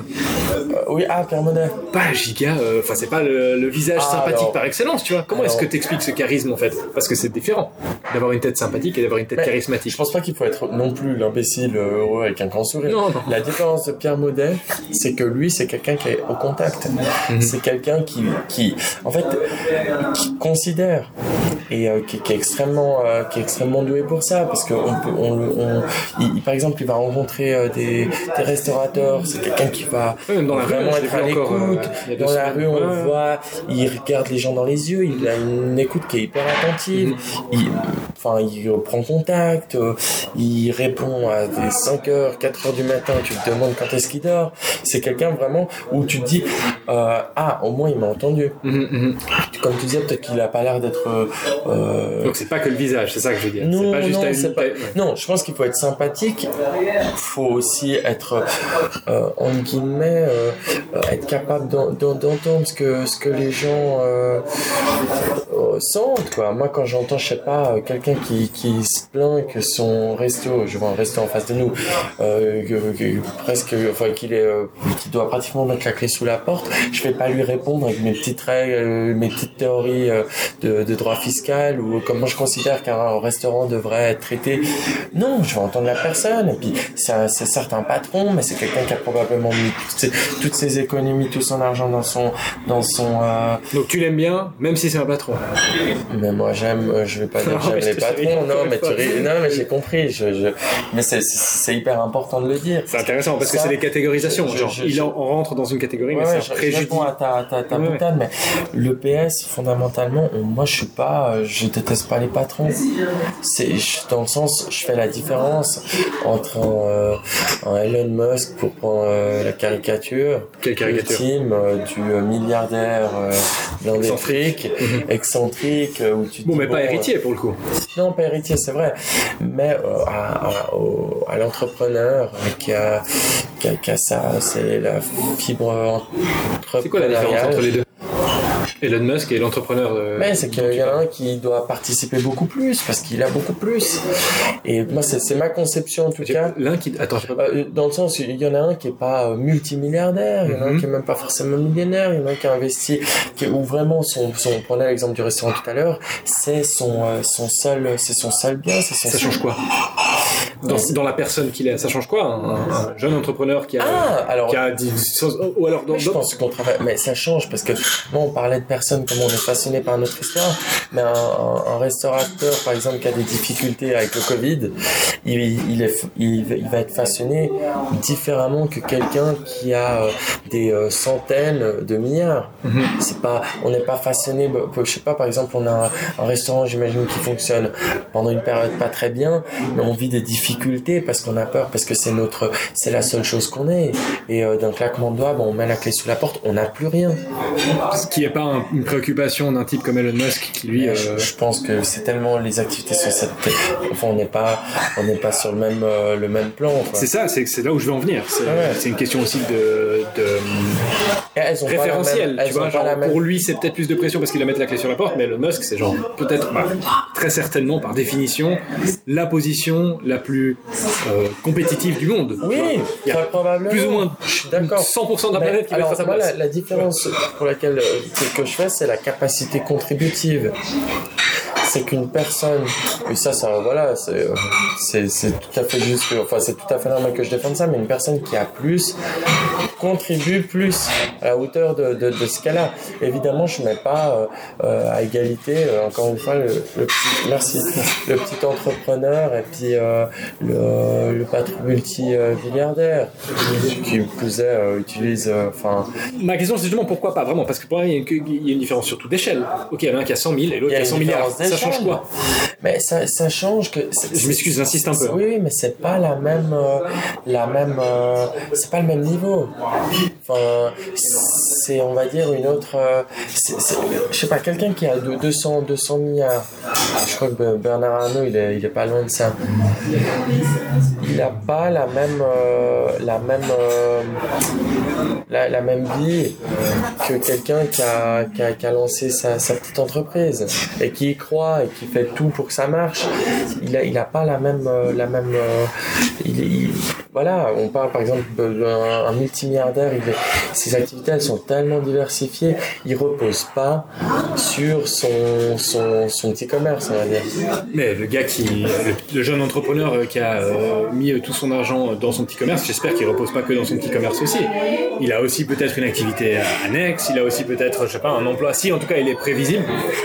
oui, ah, Pierre Monet. Pas giga, euh, enfin, c'est pas le, le visage Ah, sympathique alors- par excellence, tu vois. Comment est-ce que tu expliques ce charisme en fait? Parce que c'est différent d'avoir une tête sympathique et d'avoir une tête Mais charismatique. Je pense pas qu'il faut être non plus l'imbécile euh, heureux avec un grand sourire. Non, non. La différence de Pierre Maudet, c'est que lui, c'est quelqu'un qui est au contact. Mhm. C'est quelqu'un qui, qui, en fait, qui considère et euh, qui, qui est extrêmement, euh, qui est extrêmement doué pour ça, parce que on peut, on, le- on- il- par exemple, il va rencontrer euh, des, des restaurateurs. C'est quelqu'un qui va dans la vraiment être à l'écoute. dans la rue, on le voit, il regarde les gens dans les yeux. Il a une écoute qui est hyper attentive. Mhm. Il, enfin, il prend contact. euh, il répond à des 5 heures, 4 heures du matin. Tu te demandes quand est-ce qu'il dort. C'est quelqu'un vraiment où tu te dis, euh, ah, au moins il m'a entendu. Mhm, mhm. Comme tu disais, peut-être qu'il a pas l'air d'être. Euh, Donc c'est pas que le visage, c'est ça que je veux dire. non, c'est pas juste non, à une c'est pas- ouais. non, je pense qu'il faut être sympathique. faut aussi être, euh, entre guillemets, euh, euh, être capable d'en- d'en- d'entendre ce que, ce que les gens euh, sentent. Quoi. Moi, quand j'entends, je sais pas, quelqu'un qui, qui se plaint que son resto, je vois un resto en face de nous, euh, que- que- presque, enfin, qu'il est, euh, qu'il doit pratiquement mettre la clé sous la porte, je vais pas lui répondre avec mes petites règles, mes petites théories de, de droit fiscal ou comment je considère qu'un restaurant devrait être traité. Non, je vais entendre la personne. Et puis, c'est un- c'est certes un patron, mais c'est quelqu'un qui a probablement mis toutes ses, toutes ses économies, tout son argent dans son, dans son. euh, Donc tu l'aimes bien, même si c'est un patron. mais moi, j'aime. euh, Je vais pas dire que j'aime mais les patrons. Non, mais tu ris- Non, mais j'ai compris. Je, je... Mais c'est- c'est c'est hyper important de le dire. C'est intéressant parce que c'est des catégorisations. je- Genre, il en, on rentre dans une catégorie, mais Ouais, je préjudie. réponds à ta, ta, ta Ouais, ouais. boutade, mais le PS, fondamentalement, on- moi, je suis pas, euh, je déteste pas les patrons. C'est, dans le sens, je fais la différence entre un, euh, un Elon Musk, pour prendre euh, la caricature, caricature ultime, euh, du milliardaire blindé Excentrique. excentrique, où tu Bon, mais pas héritier pour le coup. non, pas héritier, c'est vrai. Mais à, à, au- à l'entrepreneur qui a, qui a, qui a ça, c'est la fibre C'est quoi la différence entre les deux Elon Musk et l'entrepreneur. euh, Mais c'est qu'il y en a un qui doit participer beaucoup plus parce qu'il a beaucoup plus. Et moi, c'est ma conception en tout cas. L'un qui. Attends, Euh, Dans le sens, il y en a un qui est pas euh, multimilliardaire, il y en a un Mhm. qui est même pas forcément millionnaire, il y en a un qui a investi, qui est, où vraiment son, son, on prenait l'exemple du restaurant tout à l'heure, c'est son, euh, son seul, c'est son seul bien, c'est son ça change quoi? Dans, dans la personne qu'il est, ça change quoi un, un jeune entrepreneur qui a, Ah, alors, qui a dit, ou alors dans je d'autres- pense qu'on travaille, mais ça change parce que moi on parlait de personnes comment on est fasciné par notre histoire, mais un, restaurateur par exemple qui a des difficultés avec le Covid, il, il, est, il, il va être fasciné différemment que quelqu'un qui a euh, des euh, centaines de milliards. Mhm. C'est pas, on n'est pas fasciné, bah, je sais pas par exemple on a un, un restaurant j'imagine qui fonctionne pendant une période pas très bien, mais on vit des difficultés parce qu'on a peur, parce que c'est notre, c'est la seule chose qu'on ait. Et euh, d'un claquement de doigts, bon, on met la clé sous la porte, on n'a plus rien. ce qui est pas un- une préoccupation d'un type comme Elon Musk qui lui. Et euh, je, je pense que c'est tellement les activités sur cette, enfin on n'est pas, on n'est pas sur le même, euh, le même plan. c'est ça, c'est là où je veux en venir. C'est Ouais. une question aussi de, elles ont référentiel. même- tu vois, genre, même- pour lui, c'est peut-être plus de pression parce qu'il va mettre la clé sur la porte, mais Elon Musk, c'est genre peut-être, bah, très certainement, par définition, la position la plus euh, compétitive du monde. Oui. Il y a très probablement. plus ou moins Je suis d'accord. 100% de la planète qui va alors, à sa moi, la, la différence pour laquelle euh, que je fais, c'est la capacité contributive. C'est qu'une personne, et ça, ça, voilà, c'est, tout à fait juste, que- enfin, c'est tout à fait normal que je défende ça, mais une personne qui a plus contribue plus à la hauteur de, de, de ce qu'elle a. Évidemment, je mets pas euh, euh, à égalité, euh, encore une fois, le, le petit, merci, le petit entrepreneur et puis euh, le, le patron multi-milliardaire qui plus est utilise, enfin, Ma question, c'est justement pourquoi pas vraiment Parce que pour moi, il y a une, il y a une différence surtout d'échelle. Ok, il y en a un qui a 100 000 et l'autre qui a 100 une milliards. Ça change quoi mais ça, ça change que. Je m'excuse, j'insiste un peu. Oui, oui, mais c'est pas la même, euh, la même, euh, c'est pas le même niveau. Enfin, c'est, on va dire une autre, euh, je sais pas, quelqu'un qui a de 200, 200 milliards. Je crois que Bernard Arnault, il est, il est pas loin de ça. Il a pas la même, euh, la même, la, la même vie que quelqu'un qui a, qui a, qui a lancé sa, sa petite entreprise et qui y croit et qui fait tout pour que ça marche, il a, il a pas la même, euh, la même, euh, il, il- voilà, on parle par exemple d'un un multimilliardaire, il ses activités elles sont tellement diversifiées, il repose pas sur son, son, son petit commerce, on va dire. Mais le gars qui, le, jeune entrepreneur euh, qui a mis tout son argent dans son petit commerce, j'espère qu'il repose pas que dans son petit commerce aussi. Il a aussi peut-être une activité annexe, il a aussi peut-être, je sais pas, un emploi. Si, en tout cas, il est prévisible.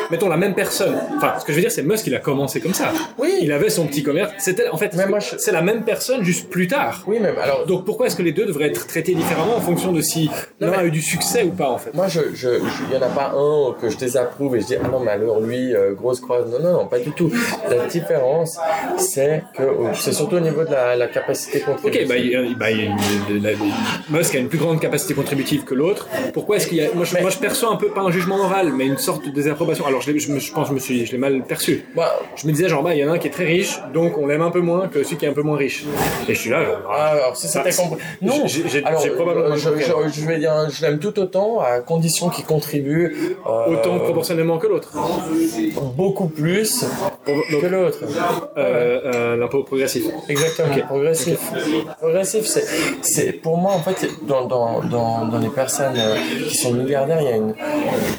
Mettons la même personne. Enfin, ce que je veux dire, c'est Musk, il a commencé comme ça. Oui. Il avait son petit commerce. C'était, en fait, je- c'est la même personne juste plus tard. Oui, même alors. Donc pourquoi est-ce que les deux devraient être traités différemment en fonction de si l'un mais- a eu du succès ou pas en fait? Moi, je, je, je- il y en a pas un que je désapprouve et je dis ah non mais alors lui euh, grosse croix. Non non non pas du tout. La différence c'est que c'est surtout au niveau de la, la capacité contributive. Ok, bah, bah, la- Musk a une plus grande capacité contributive que l'autre. Pourquoi est-ce qu'il y a... Moi je, Mais- moi, je perçois un peu, pas un jugement moral, mais une sorte de désapprobation. Alors, je, je, pense je me suis, je l'ai mal perçu. Bah, Je me disais, genre, bah, il y en a un qui est très riche, donc on l'aime un peu moins que celui qui est un peu moins riche. Et je suis là, genre, ah, alors si Ça, c'était c'est- compris. Non. j'ai- probablement euh, je, compris. je, je vais dire je l'aime tout autant à condition qu'il contribue euh, autant proportionnellement que l'autre. beaucoup plus Donc, que l'autre. euh, euh, l'impôt progressif. Exactement, progressif. Progressif, c'est, c'est, pour moi, en fait, dans, dans, dans, dans les personnes euh, qui sont milliardaires, il y, a une,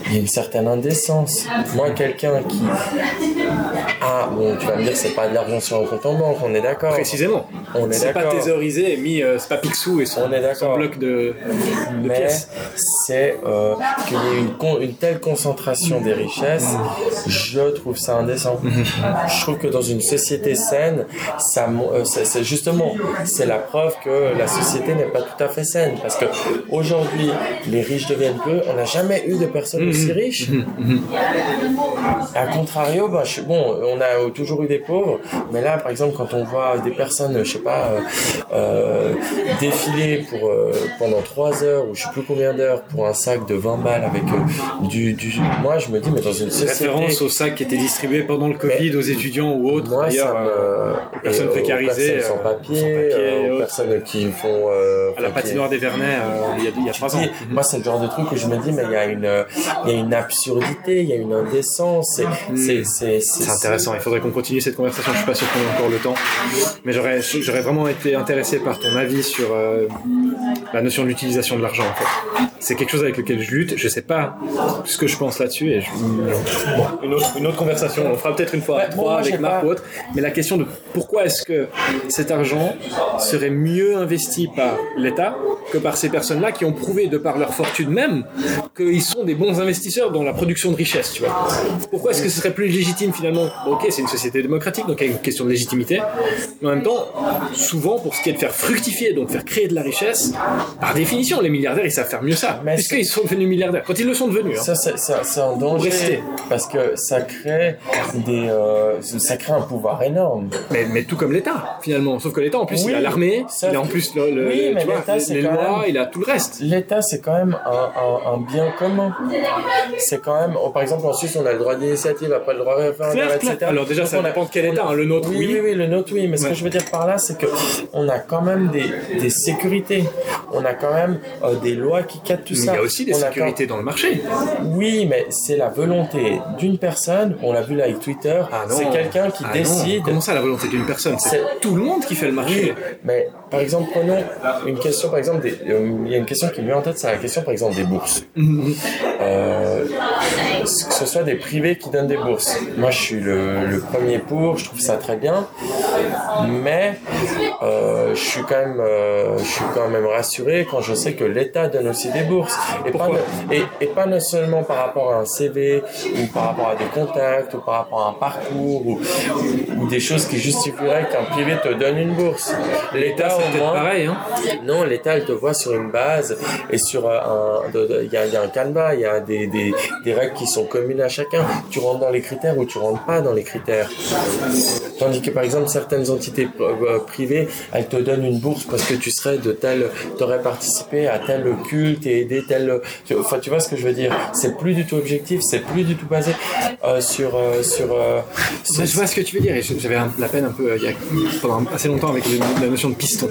il y a une certaine indécence. Moi, quelqu'un qui a, bon, tu vas me dire, c'est pas de l'argent sur un compte en banque, on est d'accord. Précisément. On est C'est pas d'accord. thésaurisé et mis, euh, c'est pas Picsou et son, On est d'accord. son bloc de, de mais pièces. c'est euh, qu'il y ait une, con- une telle concentration des richesses, je trouve ça indécent. Je trouve que dans une société saine, ça, euh, c'est justement, c'est la preuve que la société n'est pas tout à fait saine. Parce que aujourd'hui, les riches deviennent peu. On n'a jamais eu de personnes aussi riches. A contrario, bah, je- bon, on a toujours eu des pauvres, mais là, par exemple, quand on voit des personnes, je sais pas, euh, euh, défiler pour euh, pendant trois heures ou je sais plus combien d'heures pour un sac de 20 balles avec du, du, moi, je me dis, mais dans une société, Référence aux sacs qui étaient distribués pendant le Covid aux étudiants ou autres. moi, ça D'ailleurs, euh, me, personnes précarisées, personnes sans euh, papier, sans papier, euh, aux autres. personnes qui font euh, à la patinoire des Vernets euh, il y a, il y a trois ans. moi, c'est le genre de truc où je me dis, mais il y a une, il y a une absurdité, il y a une indécence, c'est, c'est, intéressant, il faudrait qu'on continue cette conversation, je suis pas sûr qu'on ait encore le temps. Mais j'aurais, j'aurais vraiment été intéressé par ton avis sur euh, la notion de l'utilisation de l'argent en fait. C'est quelque chose avec lequel je lutte, je sais pas ce que je pense là-dessus et je- bon, une autre, une autre conversation, on fera peut-être une fois Ouais, bon, trois moi, avec Marc pas- ou autre, mais la question de pourquoi est-ce que cet argent serait mieux investi par l'État que par ces personnes-là qui ont prouvé de par leur fortune même qu'ils sont des bons investisseurs dans la production de richesse, tu vois. Pourquoi est-ce que ce serait plus légitime finalement? Ok, c'est une société démocratique, donc il y a une question de légitimité, mais en même temps, souvent pour ce qui est de faire fructifier, donc faire créer de la richesse, par définition, les milliardaires ils savent faire mieux ça, puisqu'ils sont devenus milliardaires. Quand ils le sont devenus, hein. Ça, c'est, un danger parce que ça crée des, euh, ça crée un pouvoir énorme. Mais, mais tout comme l'État, finalement. Sauf que l'État, en plus, Oui, il a l'armée, il a en plus le, le- Oui, mais tu vois, l'État, c'est les lois, même- il a tout le reste. L'État, c'est quand même un, un, un bien commun. C'est quand même, oh, par exemple, en Suisse, on a le droit d'initiative, après le droit référendaire, Clair, etc. Alors déjà, Donc, ça on dépend de quel État. hein. Le nôtre, Oui, oui, oui, le nôtre, oui. Mais ce Ouais. que je veux dire par là, c'est que on a quand même des, des sécurités. On a quand même euh, des lois qui cadrent tout Mais ça. il y a aussi des On a sécurités dans le marché. Oui, mais c'est la volonté d'une personne. On l'a vu là avec Twitter. Ah non. c'est quelqu'un qui Ah non. décide. Comment ça, la volonté d'une personne? C'est tout le monde qui fait le marché. Mais par exemple, prenons une question, par exemple, des- euh, il y a une question qui me vient en tête, c'est la question, par exemple, des bourses. Euh, que ce soit des privés qui donnent des bourses. Moi, je suis le, le premier pour, je trouve ça très bien, mais euh, je suis quand même, euh, je suis quand même rassuré quand je sais que l'État donne aussi des bourses et pas, et, et seulement par rapport à un CV ou par rapport à des contacts ou par rapport à un parcours ou, ou des choses qui justifieraient qu'un privé te donne une bourse. L'État C'est au moins, pareil. Hein. non, l'État, il te voit sur une base et sur un, il y a, il y a un canevas, il y a des, des, des règles qui sont communes à chacun. Tu rentres dans les critères ou tu rentres pas dans les critères. Tandis que par exemple certaines entités euh, privées, elles te donnent une bourse parce que tu serais de tel, t'aurais participé à tel culte et aidé tel. Enfin, tu vois ce que je veux dire? C'est plus du tout objectif, c'est plus du tout basé euh, sur euh, sur. euh, je vois ce que tu veux dire. Et j'avais la peine un peu il y a, pendant assez longtemps avec la notion de piston.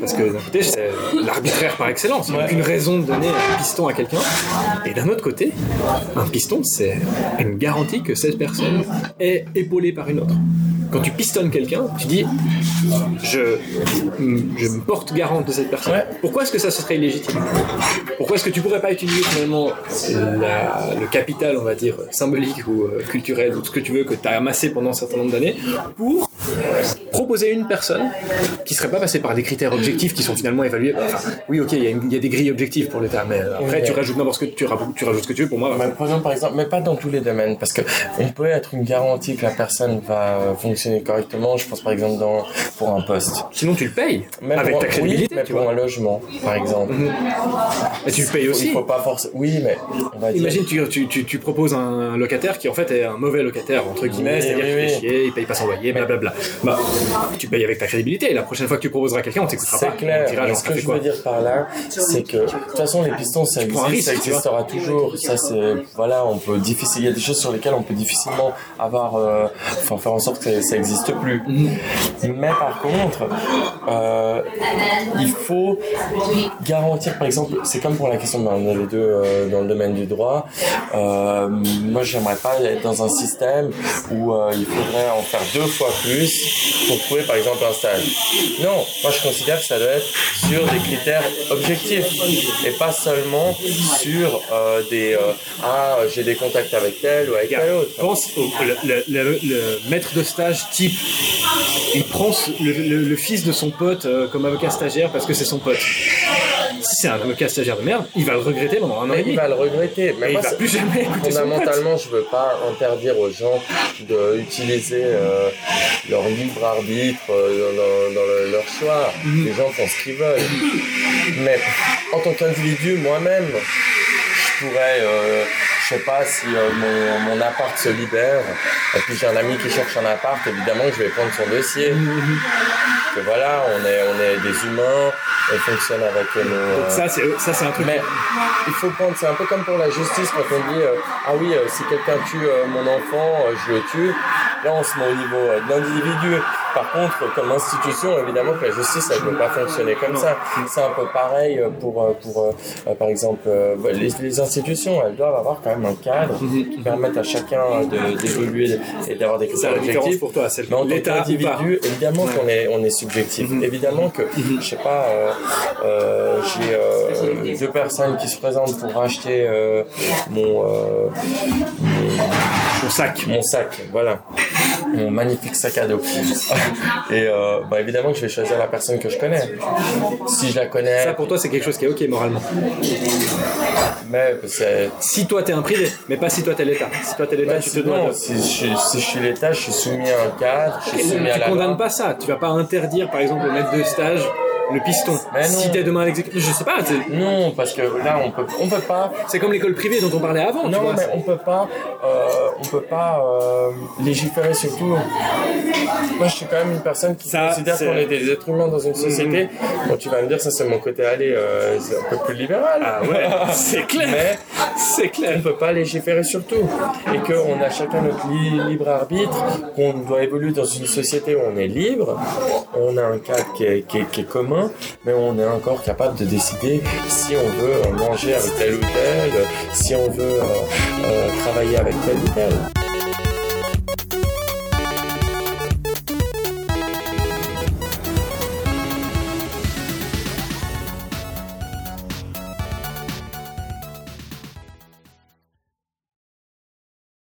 Parce que d'un côté, c'est l'arbitraire par excellence. A aucune raison de donner un piston à quelqu'un. Et d'un autre côté, un piston, piston, c'est une garantie que cette personne est épaulée par une autre. Quand tu pistonnes quelqu'un, tu dis je, je me porte garante de cette personne. Ouais. Pourquoi est-ce que ça serait illégitime? Pourquoi est-ce que tu pourrais pas utiliser finalement la- le capital, on va dire, symbolique ou euh, culturel, ou tout ce que tu veux, que tu as amassé pendant un certain nombre d'années, pour proposer une personne qui serait pas passée par des critères objectifs qui sont finalement évalués. Enfin, oui, ok, il y, a une- il y a des grilles objectives pour l'État, mais après Oui, tu rajoutes n'importe ce que tu rajoutes, tu rajoutes ce que tu veux. Pour moi, Mais prenons par exemple, mais pas dans tous les domaines, parce que on peut être une garantie que la personne va euh, fonctionner correctement. Je pense par exemple dans pour un poste, sinon tu le payes Même avec pour- ta crédibilité, oui, mais tu pour vois. un logement, par exemple. Et tu le payes Il aussi. faut pas forcer. Oui, mais on va dire. Imagine, tu, tu, tu, tu proposes un locataire qui en fait est un mauvais locataire, entre guillemets, Oui, c'est-à-dire oui, il paye pas son loyer, blablabla. Bah, tu payes avec ta crédibilité, la prochaine fois que tu proposeras à quelqu'un, on t'écoutera pas. C'est clair. Dira, genre, ce que je veux dire par là, c'est que de toute façon les pistons ça existe, ça risque, existera toujours. Ça c'est voilà, on peut difficile. Il y a des choses sur lesquelles on peut difficilement avoir, euh, enfin faire en sorte que ça, ça existe plus. Mais par contre, euh, il faut garantir, par exemple, c'est comme pour la question, on est les deux euh, dans le domaine du droit. Moi, j'aimerais pas être dans un système où il faudrait en faire deux fois plus pour trouver, par exemple, un stage. Non, moi, je considère que ça doit être sur des critères objectifs et pas seulement sur euh, des euh, ah j'ai des contacts avec tel ou avec tel autre. Pense au le, le- le- le maître de stage type. Il prend le fils de son pote euh, comme avocat stagiaire parce que c'est son pote. Si c'est un avocat stagiaire de merde, il va le regretter pendant un an et demi. il va le regretter. Mais Et il va plus jamais écouter. Fondamentalement, je veux pas interdire aux gens d'utiliser euh, leur libre arbitre euh, dans, dans le- leur choix. Mhm. Les gens font ce qu'ils veulent. Mais en tant qu'individu, moi-même, je pourrais, euh, je sais pas si euh, mon, mon appart se libère, et puis j'ai un ami qui cherche un appart, évidemment je vais prendre son dossier. Que voilà, on est, on est des humains, on fonctionne avec nos. Donc euh, ça, c'est ça, c'est un truc. mais il faut prendre, c'est un peu comme pour la justice quand on dit euh, ah oui, euh, si quelqu'un tue mon enfant, je le tue. Là, on se met au niveau de l'individu. Par contre, comme institution, évidemment que la justice, elle ne peut pas fonctionner comme ça. C'est un peu pareil euh, pour, euh, pour euh, par exemple, les, les institutions, elles doivent avoir quand même un cadre qui permette à chacun d'évoluer et d'avoir des Mhm. Critères objectifs. pour toi, c'est Mais en tant l'État qu'individu, évidemment qu'on est, on est subjectif. Mhm. Évidemment que, je sais pas, euh, euh, j'ai euh, deux personnes qui se présentent pour acheter euh, mon, Ton sac. mon sac, voilà, mon magnifique sac à dos. Et euh, bah, évidemment que je vais choisir la personne que je connais. Si je la connais, Ça, pour toi, c'est quelque chose qui est ok moralement. mais c'est Si toi, t'es un privé, mais pas si toi, t'es l'État. Si toi, t'es l'État, bah, tu te dois sinon, de... si, je, suis- si je suis l'État, je suis soumis à un cadre, je suis soumis à Tu la condamnes pas ça. Tu vas pas interdire, par exemple, au maître de stage le piston. Si t'es demain à l'exécutif, je sais pas. Non, parce que là, on peut, on peut pas C'est comme l'école privée dont on parlait avant. tu Non, vois. mais on peut pas, euh, on peut pas euh, légiférer sur tout. Moi, je suis quand même une personne qui Ça, considère qu'on est des êtres humains dans une société. Bon, tu vas me dire, ça c'est mon côté aller, euh, c'est un peu plus libéral. Ah ouais, c'est clair. C'est on clair. ne peut pas légiférer sur tout. Et qu'on a chacun notre li- libre arbitre, qu'on doit évoluer dans une société où on est libre, on a un cadre qui est, qui est- qui est commun, mais on est encore capable de décider si on veut euh, manger avec tel ou tel, si on veut euh, euh, travailler avec tel ou tel.